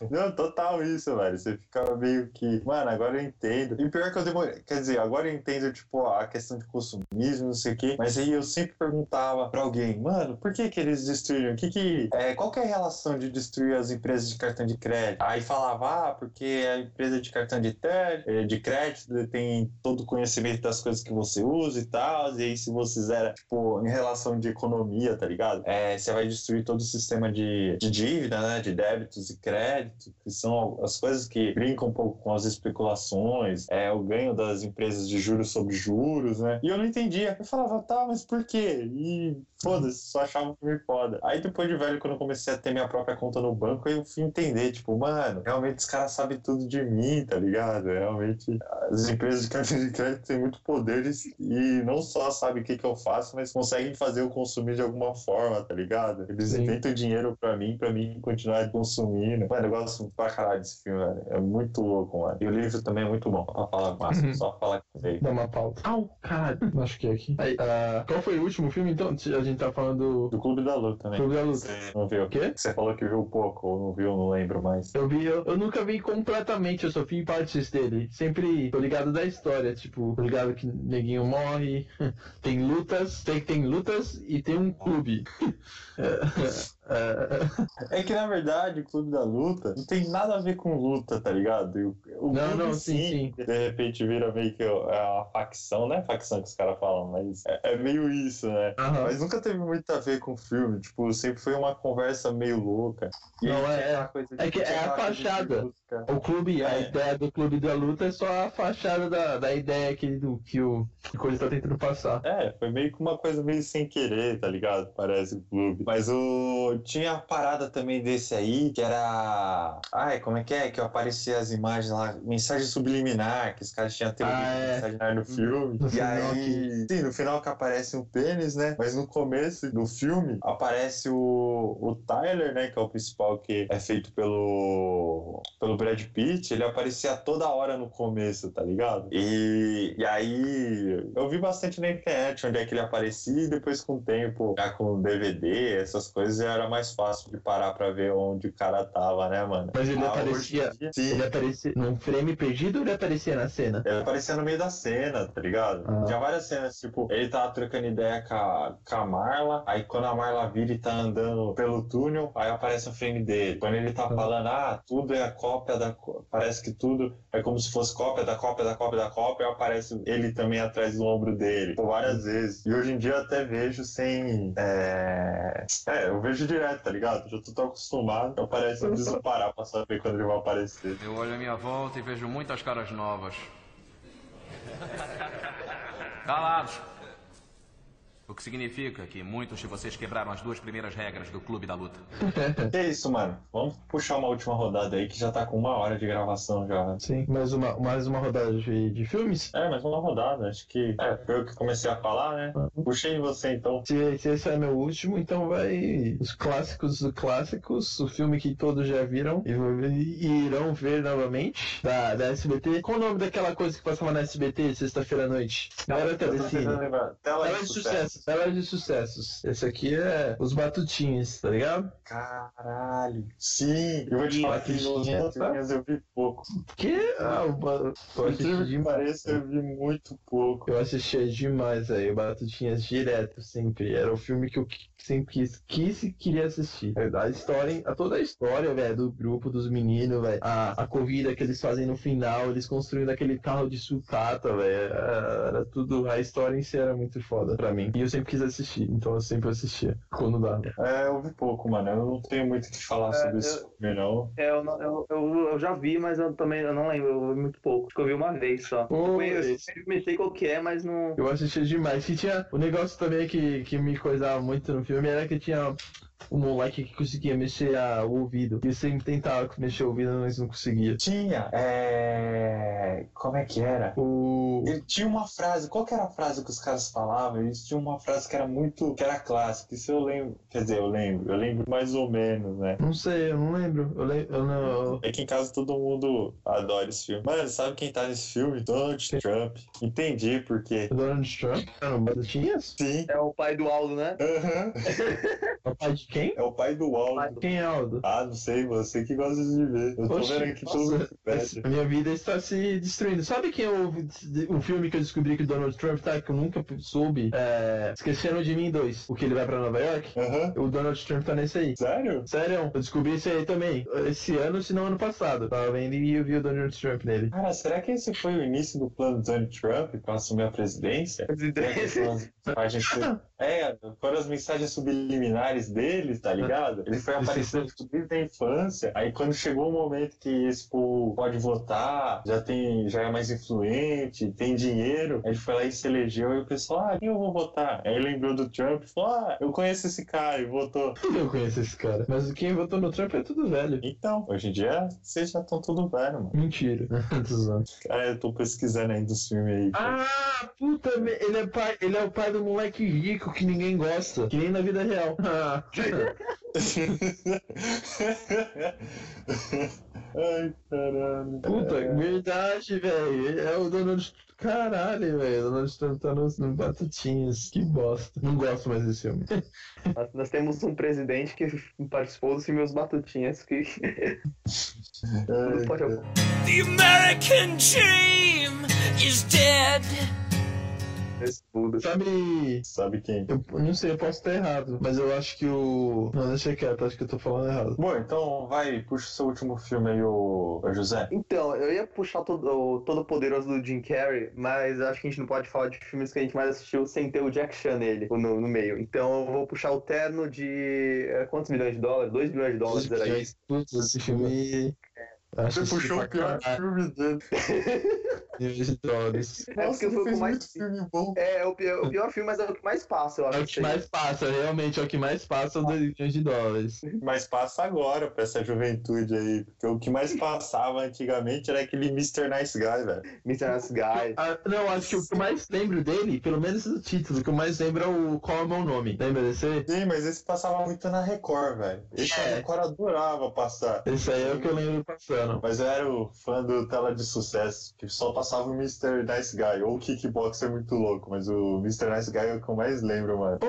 Não, total isso, velho. Você fica meio que. Mano, agora eu entendo. E pior que eu demorei. Quer dizer, agora eu entendo, tipo, a questão de consumismo, não sei o quê. Mas aí eu sempre perguntava pra alguém, mano, por que que eles destruíram? Que que, é, qual que é a relação de destruir as empresas de cartão de crédito? Aí falava, ah, porque a empresa de cartão de, eh, de crédito tem todo o conhecimento das coisas que você usa e tal. E aí, se você zera, tipo, em relação de economia, tá ligado? É, você vai destruir todo o sistema de, de dívida, né? De débitos e crédito, que são as coisas que brincam um pouco com as especulações, é, o ganho das empresas de juros sobre juros, né? E eu não entendia. Eu falava, tá, mas por quê? E foda-se, só achava um filme foda. Aí depois de velho, quando eu comecei a ter minha própria conta no banco, eu fui entender, tipo, mano, realmente os caras sabem tudo de mim, tá ligado? Realmente as empresas de cartão de crédito têm muito poderes e não só sabem o que, que eu faço, mas conseguem fazer eu consumir de alguma forma, tá ligado? Eles Sim. inventam dinheiro pra mim, pra mim continuar consumindo. Mano, eu gosto pra caralho desse filme, velho. É muito louco, mano. E o livro também é muito bom. Pra falar massa, Uhum. só falar que veio. Dá uma pauta. Au, caralho. Acho que é aqui. Aí, ah, qual foi o último filme, então? A gente tá falando Do Clube da Luta também. do Clube da Luta. Você não viu? O quê? Você falou que viu pouco, ou não viu, não lembro mais. Eu vi, eu, eu nunca vi completamente, eu só vi partes dele. Sempre tô ligado da história, tipo, tô ligado que neguinho morre, [LAUGHS] tem lutas, tem, tem lutas e tem um clube. [LAUGHS] [LAUGHS] É, é, que na verdade o Clube da Luta não tem nada a ver com luta, tá ligado? O, o Não, não, sim, De repente vira meio que é uma facção, não é facção que os caras falam, mas é, é meio isso, né? aham. Mas nunca teve muito a ver com o filme, tipo, sempre foi uma conversa meio louca. Não, é- coisa é que é a fachada. O clube, a É. ideia do clube da luta é só a fachada da, da ideia que, do, que o que coisa tá tentando passar. É, foi meio que uma coisa meio sem querer, tá ligado? Parece o clube. Mas o. Tinha a parada também desse aí, que era. Ai, como é que é? Que aparecia as imagens lá, mensagem subliminar, que os caras tinham teoria Ah, é. mensagem subliminar no filme. No e aí. Sim, no final que aparece um pênis, né? Mas no começo do filme aparece o, o Tyler, né? Que é o principal que é feito pelo. pelo Brad Pitt. Ele aparecia toda hora no começo, tá ligado? E, e aí eu vi bastante na internet onde é que ele aparecia e depois com o tempo, já com DVD, essas coisas, já era mais fácil de parar pra ver onde o cara tava, né, mano? Mas ele Ah, aparecia. dia-. Ele aparecia num frame perdido ou ele aparecia na cena? Ele aparecia no meio da cena, tá ligado? Ah. Tinha várias cenas, tipo, ele tava trocando ideia com a, com a Marla, aí quando a Marla vira e tá andando pelo túnel, aí aparece o frame dele. Quando ele tá Ah. falando, ah, tudo é a cópia da. Parece que tudo é como se fosse cópia da cópia da cópia da cópia, aí aparece ele também atrás do ombro dele, por várias vezes. E hoje em dia eu até vejo sem. É, é eu vejo direto, tá ligado? Já tô tão acostumado, aparece, eu preciso parar pra saber quando ele vai aparecer. Eu olho à minha volta e vejo muitas caras novas. [LAUGHS] Calados! O que significa que muitos de vocês quebraram as duas primeiras regras do Clube da Luta. Que [LAUGHS] isso, mano? Vamos puxar uma última rodada aí que já tá com uma hora de gravação já. Sim. Mais uma, mais uma rodada de, de filmes? É, mas uma rodada, acho que. É, foi eu que comecei a falar, né? Puxei em você então. Se, se esse é meu último, então vai os clássicos dos clássicos, o filme que todos já viram e, e irão ver novamente, da, da SBT. Qual o nome daquela coisa que passava na SBT sexta-feira à noite? Galera Eu tô Telecine. Tela Tela de sucessos, tela de sucessos. Esse aqui é os batutinhas, tá ligado? Caralho. Sim, eu vou te falar que nos tá? Batutinhas eu vi pouco. Que? Ah, o eu assisti demais. pareça, eu vi muito pouco. Eu assistia demais aí, o Batutinhas direto, sempre. Era o filme que eu sempre quis, quis e queria assistir. A história, a toda a história, velho, do grupo, dos meninos, velho. A, a corrida que eles fazem no final, eles construindo aquele carro de sucata, velho. Era, era tudo. A história em si era muito foda pra mim. E eu sempre quis assistir, então eu sempre assistia quando dava. É, eu vi pouco, mano. Eu não tenho muito o que falar É, sobre esse eu- filme, não. É, eu, eu, eu, eu já vi, mas eu também eu não lembro, eu vi muito pouco. Acho que eu vi uma vez só. Pô, Eu eu sei qual que é, mas não. Eu assistia demais. E tinha o negócio também que, que me coisava muito no filme era que tinha um moleque que conseguia mexer a- o ouvido. E eu sempre tentava mexer o ouvido, mas não conseguia. Tinha, é. Como é que era? O. Ele tinha uma frase, qual que era a frase que os caras falavam? Eles tinham uma frase que era muito, que era clássica, isso eu lembro, quer dizer, eu lembro, eu lembro mais ou menos, né? Não sei, eu não lembro. Eu, le... eu não. É que em casa todo mundo adora esse filme. Mano, sabe quem tá nesse filme? Donald Trump. Entendi por quê. O Donald Trump? Era Batatinhas? Sim. É o pai do Aldo, né? Aham. [LAUGHS] É o pai de quem? É o pai do Aldo. Quem é Aldo? Ah, não sei, você que gosta de ver. Eu tô vendo aqui nossa, todo. A minha vida está se destruindo. Sabe quem é o, o filme que eu descobri que o Donald Trump tá, que eu nunca soube? É, Esqueceram de Mim 2, o que ele vai pra Nova York? Aham. O Donald Trump tá nesse aí. Sério? Sério, eu descobri isso aí também. Esse ano, se não ano passado. Eu tava vendo e eu vi o Donald Trump nele. Cara, será que esse foi o início do plano do Donald Trump pra assumir a presidência? [LAUGHS] Sub- É, foram as mensagens subliminares dele, tá ligado? Ele foi aparecendo tipo, desde a infância. Aí quando chegou o momento que esse povo pode votar, já tem, já é mais influente, tem dinheiro, aí ele foi lá e se elegeu, e o pessoal, ah, quem eu vou votar? Aí ele lembrou do Trump e falou, ah, eu conheço esse cara, e votou. [LAUGHS] Eu conheço esse cara. Mas quem votou no Trump é tudo velho. Então, hoje em dia, vocês já estão tudo velho, mano. Mentira. [LAUGHS] Cara, eu tô pesquisando ainda os filmes aí. pô. ah, puta, ele é, pai, ele é o pai do moleque rico que ninguém gosta. Que nem na vida real. [LAUGHS] Ai, caralho. Puta, É. verdade, velho. É o Donald. Caralho, velho. O Donald Trump tá nos, nos batatinhas. Que bosta. Não gosto mais desse filme. Nós, nós temos um presidente que [LAUGHS] participou dos filmes Batutinhas que. Ai, [LAUGHS] pode-. The American dream is dead. Sabe. Sabe quem? Eu não sei, eu posso estar errado. Mas eu acho que o. Não, deixa quieto, acho que eu tô falando errado. Bom, então vai, puxa o seu último filme aí, ô, ô José. Então, eu ia puxar todo, o Todo Poderoso do Jim Carrey, mas acho que a gente não pode falar de filmes que a gente mais assistiu sem ter o Jack Chan nele, no, no meio. Então eu vou puxar o terno de. é, Quantos milhões de dólares? 2 milhões de dólares era isso. Putz, esse filme. Acho que puxou o pior filme dele. [LAUGHS] dólares. É porque foi o que mais. filme bom. É, é o pior, o pior filme, mas é o que mais passa, eu acho. É o que mais passa, realmente, é o que mais passa, 2 milhões de dólares. Mas passa agora pra essa juventude aí. Porque o que mais [LAUGHS] passava antigamente era aquele Mr. Nice Guy, velho. Mr. Nice Guy. Ah, não, acho que o que eu mais lembro dele, pelo menos do título, o que eu mais lembro é o Qual é o meu nome? Lembra desse? Sim, mas esse passava muito na Record, velho. Esse É. a Record adorava passar. Esse aí é o que eu lembro passando. Mas eu era o fã do Tela de Sucesso, que só passava o Mr. Nice Guy, ou o Kickboxer muito louco, mas o Mr. Nice Guy é o que eu mais lembro, mano. Ô,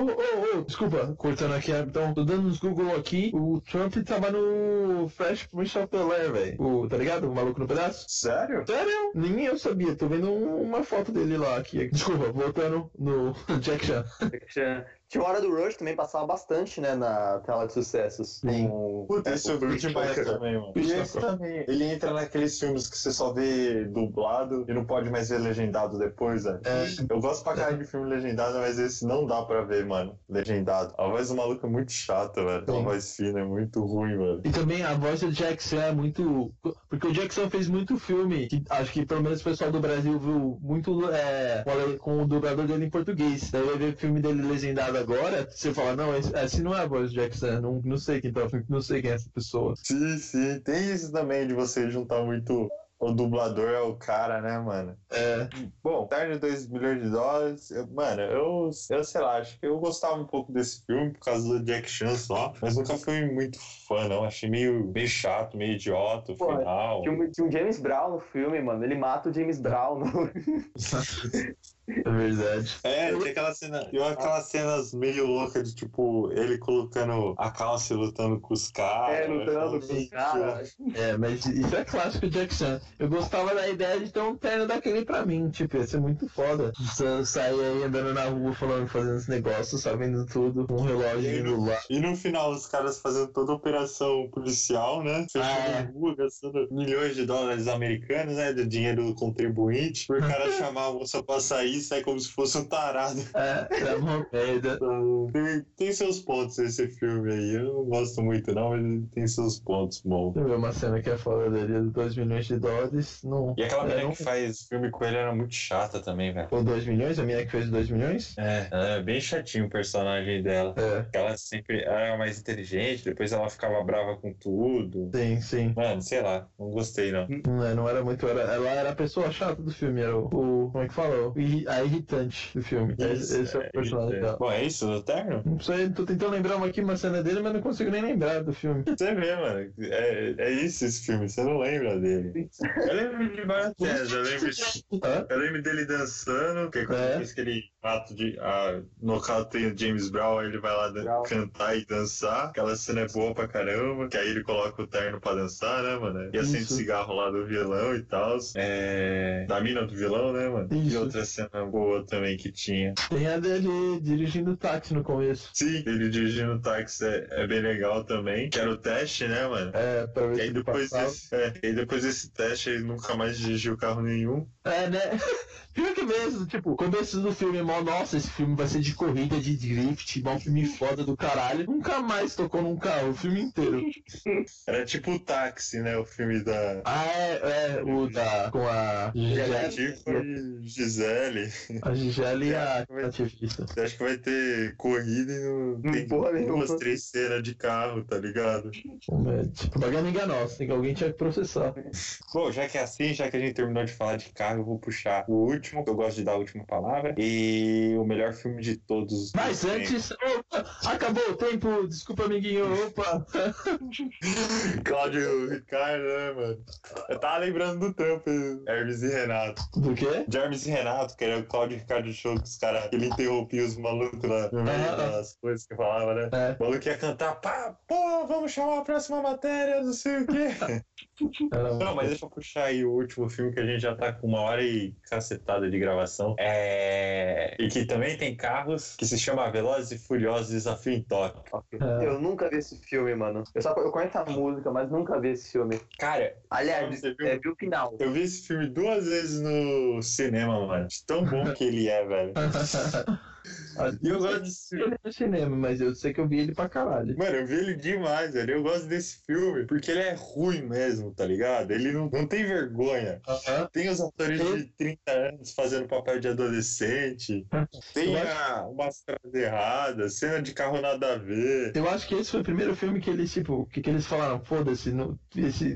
ô, ô, desculpa, cortando aqui, então, tô dando uns Google aqui, o Trump tava no Fresh Prince of Bel-Air, velho. O- Tá ligado? O maluco no pedaço? Sério? Sério? Nem eu sabia, tô vendo um- uma foto dele lá aqui. Desculpa, voltando no [LAUGHS] Jack Chan. Jack Chan. Tinha Hora do Rush também, passava bastante, né, na tela de sucessos. Sim. Com- Puta, é, esse eu vi demais também, mano. E esse também, ele entra naqueles filmes que você só vê dublado e não pode mais ver legendado depois, velho. É. Eu gosto pra caralho de filme legendado, mas esse não dá pra ver, mano, legendado. A voz do maluco é muito chata, velho. Sim. A voz fina é muito ruim, velho. E também a voz do Jackson é muito. Porque o Jackson fez muito filme, que acho que pelo menos o pessoal do Brasil viu muito é, com o dublador dele em português. Daí vai ver o filme dele legendado agora, você fala, não, esse, não é a voz do Jackson, não, não sei quem tá, não sei quem é essa pessoa. Sim, sim. Tem isso também de você juntar muito o dublador é o cara, né, mano? É, Bom, Tarde de 2 milhões de dólares. eu- mano, eu, eu sei lá, acho que eu gostava um pouco desse filme por causa do Jack Chan só, mas nunca fui muito fã, não. Achei meio, meio chato, meio idiota o Pô, final. Tinha um, tinha um James Brown no filme, mano. Ele mata o James Brown. No... [LAUGHS] [LAUGHS] é verdade. É, tinha aquela cena. Tinha aquelas cenas meio loucas de tipo, ele colocando a calça e lutando com os caras. é, lutando com os caras. É, mas isso é clássico Jack Chan. Eu gostava da ideia de ter um terno daquele pra mim, tipo, ia ser muito foda. Você sair aí andando na rua falando, fazendo esse negócio, sabendo tudo, com um relógio indo lá. E no final, os caras fazendo toda a operação policial, né? Fechando Ah, é. rua, gastando milhões de dólares americanos, né? Do dinheiro do contribuinte. Por cara [LAUGHS] chamar a moça pra sair, ele sai como se fosse um tarado. [LAUGHS] É, é uma merda. Tem, tem seus pontos esse filme aí. Eu não gosto muito, não, mas ele tem seus pontos eu ver uma cena que é foda dele, de 2 milhões de dólares. Não. E aquela é, menina não- que faz filme com ele era muito chata também, velho. Com 2 milhões? A minha que fez 2 milhões? É, ela é bem chatinho o personagem dela. É, Ela sempre era mais inteligente, depois ela ficava brava com tudo. sim, sim. Mano, sei lá, não gostei não. Não, é, não era muito. Era, ela era a pessoa chata do filme, era o. o- como é que fala? O irri- a irritante do filme. Esse, esse é o personagem isso, dela. Bom, é isso, do Terno? Não sei, tô tentando lembrar uma aqui, uma cena dele, mas não consigo nem lembrar do filme. [LAUGHS] Você vê, mano. É, é isso esse filme, você não lembra dele. Eu lembro de várias cenas, eu lembro, Hã? eu lembro dele dançando, que é quando É. fez aquele ato de. Ah, no caso tem o James Brown, aí ele vai lá Brown. cantar e dançar. Aquela cena é boa pra caramba, que aí ele coloca o terno pra dançar, né, mano? E acende o Isso. cigarro lá do vilão e tal. É. Da mina do vilão, né, mano? E Isso. outra cena boa também que tinha. Tem a dele dirigindo táxi no começo. Sim, ele dirigindo táxi é, é bem legal também. Que era o teste, né, mano? É, pra ver E se aí depois desse, é, e depois desse teste ele nunca mais dirigiu carro nenhum. É, né? [LAUGHS] Pior que mesmo, tipo, o começo do filme, mó, nossa, esse filme vai ser de corrida, de drift, mó filme foda do caralho. Nunca mais tocou num carro, o filme inteiro. [LAUGHS] Era tipo o táxi, né? O filme da Ah, é, é, o da. com a Gisele, Tipo e Gisele. a Gisele e a ativista. Você acha que vai ter corrida e não Não tem porra nenhuma. duas, três cenas de carro, tá ligado? Tipo, propaganda enganosa, tem que alguém tinha que processar. Bom, já que é assim, já que a gente terminou de falar de carro, eu vou puxar o último, que eu gosto de dar a última palavra. E o melhor filme de todos. Mas antes. Opa! Acabou o tempo! Desculpa, amiguinho! Opa! [LAUGHS] Cláudio Ricardo, né, mano? Eu tava lembrando do trampo, Hermes e Renato. Do quê? De Hermes e Renato, que era o Cláudio Ricardo Show, que os caras, ele interrompia os malucos lá ah. das coisas que falava, né? É. O maluco ia cantar, pá, pô, vamos chamar a próxima matéria, não sei o quê. [LAUGHS] Não, mas deixa eu puxar aí o último filme que a gente já tá com uma hora e cacetada de gravação. É... E que também tem carros, que se chama Velozes e Furiosos Desafio em Tóquio. É. Eu nunca vi esse filme, mano. Eu, só, eu conheço a música, mas nunca vi esse filme. Cara, Aliás, Você viu? é, vi o final. eu vi esse filme duas vezes no cinema, mano. De tão bom que ele é, velho. [LAUGHS] E eu gosto desse filme. Ele é no cinema, mas eu sei que eu vi ele pra caralho. Mano, eu vi ele demais, velho. Eu gosto desse filme porque ele é ruim mesmo, tá ligado? Ele não, não tem vergonha. Tem os atores de 30 anos fazendo papel de adolescente. [LAUGHS] Tem Eu a, umas frases erradas, cena de carro nada a ver. Eu acho que esse foi o primeiro filme que eles, tipo, que, que eles falaram, foda-se,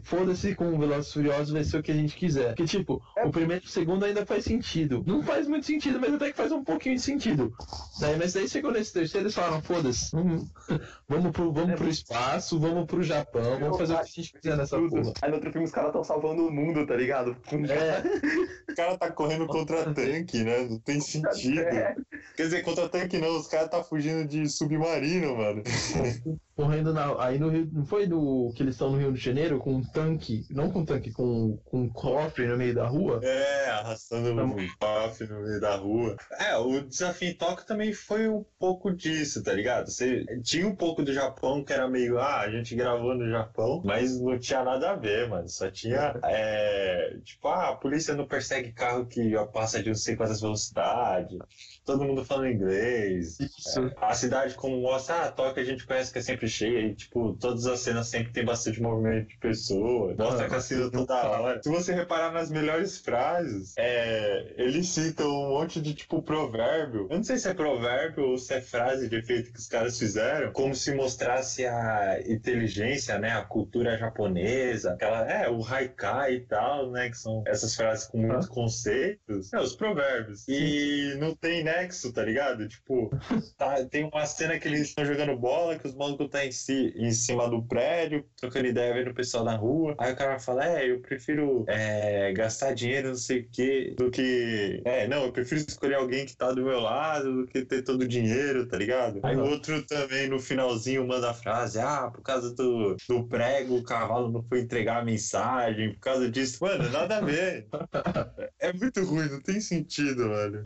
foda-se com o Velozes Furiosos vai ser o que a gente quiser. Porque, tipo, o primeiro e o segundo ainda faz sentido. Não faz muito sentido, mas até que faz um pouquinho de sentido. Daí, mas daí chegou nesse terceiro eles falaram, foda-se, vamos, [LAUGHS] vamos, pro, vamos pro espaço, vamos pro Japão, vamos fazer o que a gente quiser nessa porra. Aí no outro filme os caras estão salvando o mundo, tá ligado? É, [LAUGHS] O cara tá correndo contra tanque, né? Não tem sentido. É. Quer dizer, contra tanque não, os caras tá fugindo de submarino, mano. [LAUGHS] correndo na, aí no Rio, não foi do que eles estão no Rio de Janeiro com um tanque, não com um tanque, com, com um cofre no meio da rua? É, arrastando Tá um puff no meio da rua. É, o desafio Tóquio também foi um pouco disso, tá ligado? Você tinha um pouco do Japão que era meio, ah, a gente gravou no Japão, mas não tinha nada a ver, mano. Só tinha, é, tipo, ah, a polícia não persegue carro que passa de não sei quantas velocidades, todo mundo falando inglês. Isso. A cidade, como mostra, ah, Tóquio a gente conhece que é sempre cheia, e, tipo, todas as cenas sempre tem bastante movimento de pessoas, mostra que a cidade toda hora. Se você reparar nas melhores frases, é, eles citam um monte de, tipo, provérbio. Eu não sei se é provérbio ou se é frase de efeito que os caras fizeram, como se mostrasse a inteligência, né, a cultura japonesa, aquela, é, o haikai e tal, né, que são essas frases com muitos conceitos. É, os provérbios. E não tem nexo, tá ligado? Tipo, tá, tem uma cena que eles estão jogando bola, que os malucos tá em, si, em cima do prédio, trocando ideia, vendo o pessoal na rua. Aí o cara fala, é, eu prefiro é, gastar dinheiro, não sei o quê, do que... É, não, eu prefiro escolher alguém que tá do meu lado do que ter todo o dinheiro, tá ligado? Aí o outro também, no finalzinho, manda a frase, ah, por causa do, do prego, o cavalo não foi entregar a mensagem, por causa disso. Mano, nada a ver. [LAUGHS] É muito ruim, não tem sentido, velho.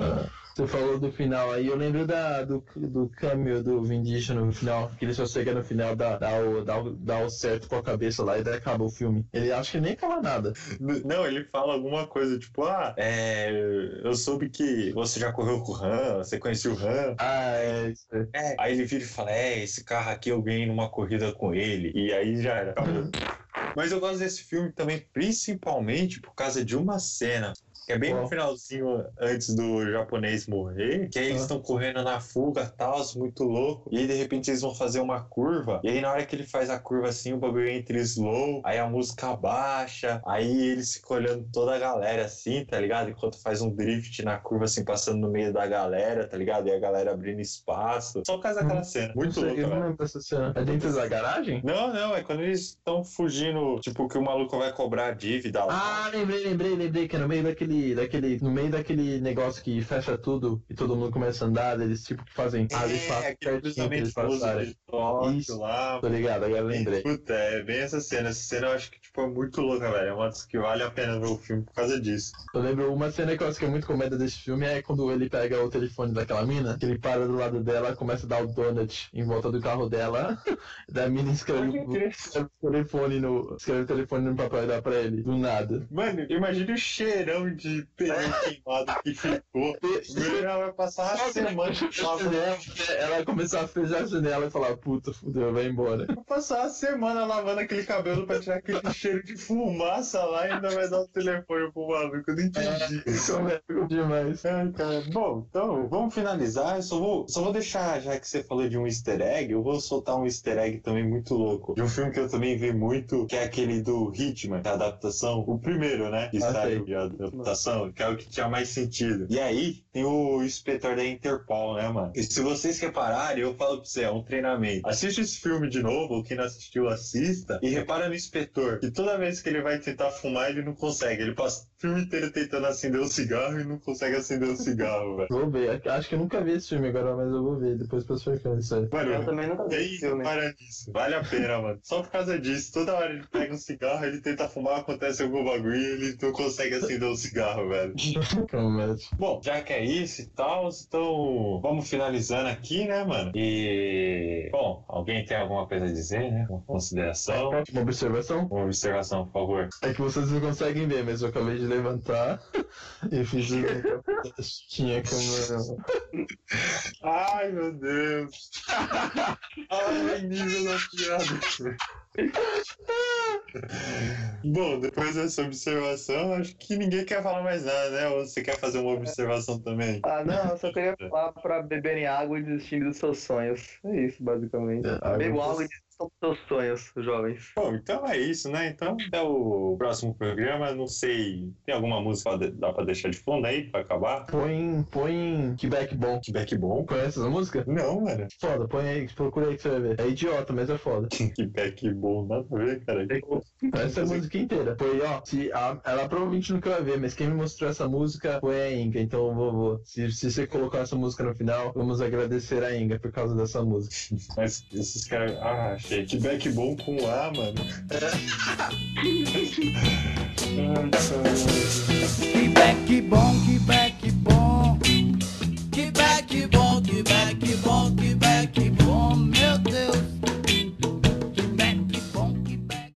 Você falou do final aí, eu lembro da, do, do cameo do Vin Diesel no final, que ele só chega no final, dá, dá, o, dá, o, dá o certo com a cabeça lá e daí acaba o filme. Ele acha que nem fala nada. Não, ele fala alguma coisa, tipo, ah, é, eu soube que você já correu com o Han, você conhecia o Han. Ah, é isso aí. É, aí ele vira e fala, é, esse carro aqui eu ganhei numa corrida com ele. E aí já era. Mas eu gosto desse filme também, principalmente por causa de uma cena. Que é bem no finalzinho antes do japonês morrer. Que aí eles estão correndo na fuga, tal, muito louco. E aí de repente eles vão fazer uma curva. E aí na hora que ele faz a curva assim, o bagulho entra slow. Aí a música baixa. Aí eles ficam olhando toda a galera assim, tá ligado? Enquanto faz um drift na curva assim, passando no meio da galera, tá ligado? E a galera abrindo espaço. Só por causa daquela cena. Não Muito louco, eu não lembro dessa cena. É dentro da garagem? Não, não, é quando eles estão fugindo, tipo, que o maluco vai cobrar a dívida lá. Ah, lembrei, lembrei, lembrei que no meio daquele, daquele, no meio daquele negócio que fecha tudo e todo mundo começa a andar, eles tipo que fazem ah, eles passam certinho eles Tóquio Isso. lá. Tô ligado, agora lembrei. Puta, é bem essa cena. Essa cena eu acho que tipo, é muito louca, velho. É uma das que vale a pena ver o filme por causa disso. Eu lembro uma cena que eu acho que é muito comédia desse filme é quando ele pega o telefone daquela mina, que ele para do lado dela, começa a dar o donut em volta do carro dela, [LAUGHS] da mina escreve, escreve o telefone no. Escreve o telefone no papel e dá pra ele. Do nada. Mano, imagina o cheirão de pneu queimado que ficou. [LAUGHS] Ela vai passar uma semana [LAUGHS] lavando. Ela começar a fechar a janela e falar, puta, fudeu, vai embora. Vai passar uma semana lavando aquele cabelo pra tirar aquele cheiro de fumaça lá e ainda vai dar o telefone pro maluco. Eu não entendi. Comédico demais. Ai, cara. Bom, então vamos finalizar. Eu só vou, só vou deixar, já que você falou de um easter egg, eu vou soltar um easter egg também muito louco. De um filme que eu também vi muito, que é aquele do Hitman, que é a adaptação. O primeiro, né? Que Ah, saiu sei. de adaptação, que é o que tinha mais sentido. E aí, tem o inspetor da Interpol, né, mano? E se vocês repararem, eu falo pra você, é um treinamento. Assiste esse filme de novo, ou quem não assistiu, assista, e repara no inspetor, que toda vez que ele vai tentar fumar, ele não consegue. Ele passa filme inteiro tentando acender o cigarro e não consegue acender o cigarro, velho. Vou ver. Acho que eu nunca vi esse filme agora, mas eu vou ver. Depois pra explicar isso aí. Mano, Eu também nunca vi esse filme. para nisso. Vale a pena, mano. Só por causa disso. Toda hora ele pega um cigarro, ele tenta fumar, acontece algum bagulho e ele não consegue acender o cigarro, velho. [LAUGHS] Bom, já que é isso e tal, então vamos finalizando aqui, né, mano? E. Bom, alguém tem alguma coisa a dizer, né? Uma consideração? Uma observação? Uma observação, por favor. É que vocês não conseguem ver, mas eu acabei de levantar e fiz tinha como. Ai, meu Deus. Ai, nível da piada. Bom, depois dessa observação, acho que ninguém quer falar mais nada, né? Ou você quer fazer uma observação também? Ah, não, eu só queria falar pra beberem água e desistirem dos seus sonhos. É isso, basicamente. É, água- Bebam água e dos seus sonhos, jovens. Bom, então é isso, né? Então até o próximo programa. Não sei, tem alguma música que dá pra deixar de fundo aí pra acabar? Põe. Põe. Que back bom. Feedback bom? Conhece essa música? Não, mano. Foda, põe aí, procura aí que você vai ver. É idiota, mas é foda. [LAUGHS] Feedback bom, nada a ver, cara. Essa é a música inteira. Foi, ó, se a- ela provavelmente nunca vai ver, mas quem me mostrou essa música foi a Inga. Então, vovô, se, se você colocar essa música no final, vamos agradecer a Inga por causa dessa música. [LAUGHS] Mas esses caras. Ah, achei. Feedback bom com A, mano. Caralho. Que back, bom, que back,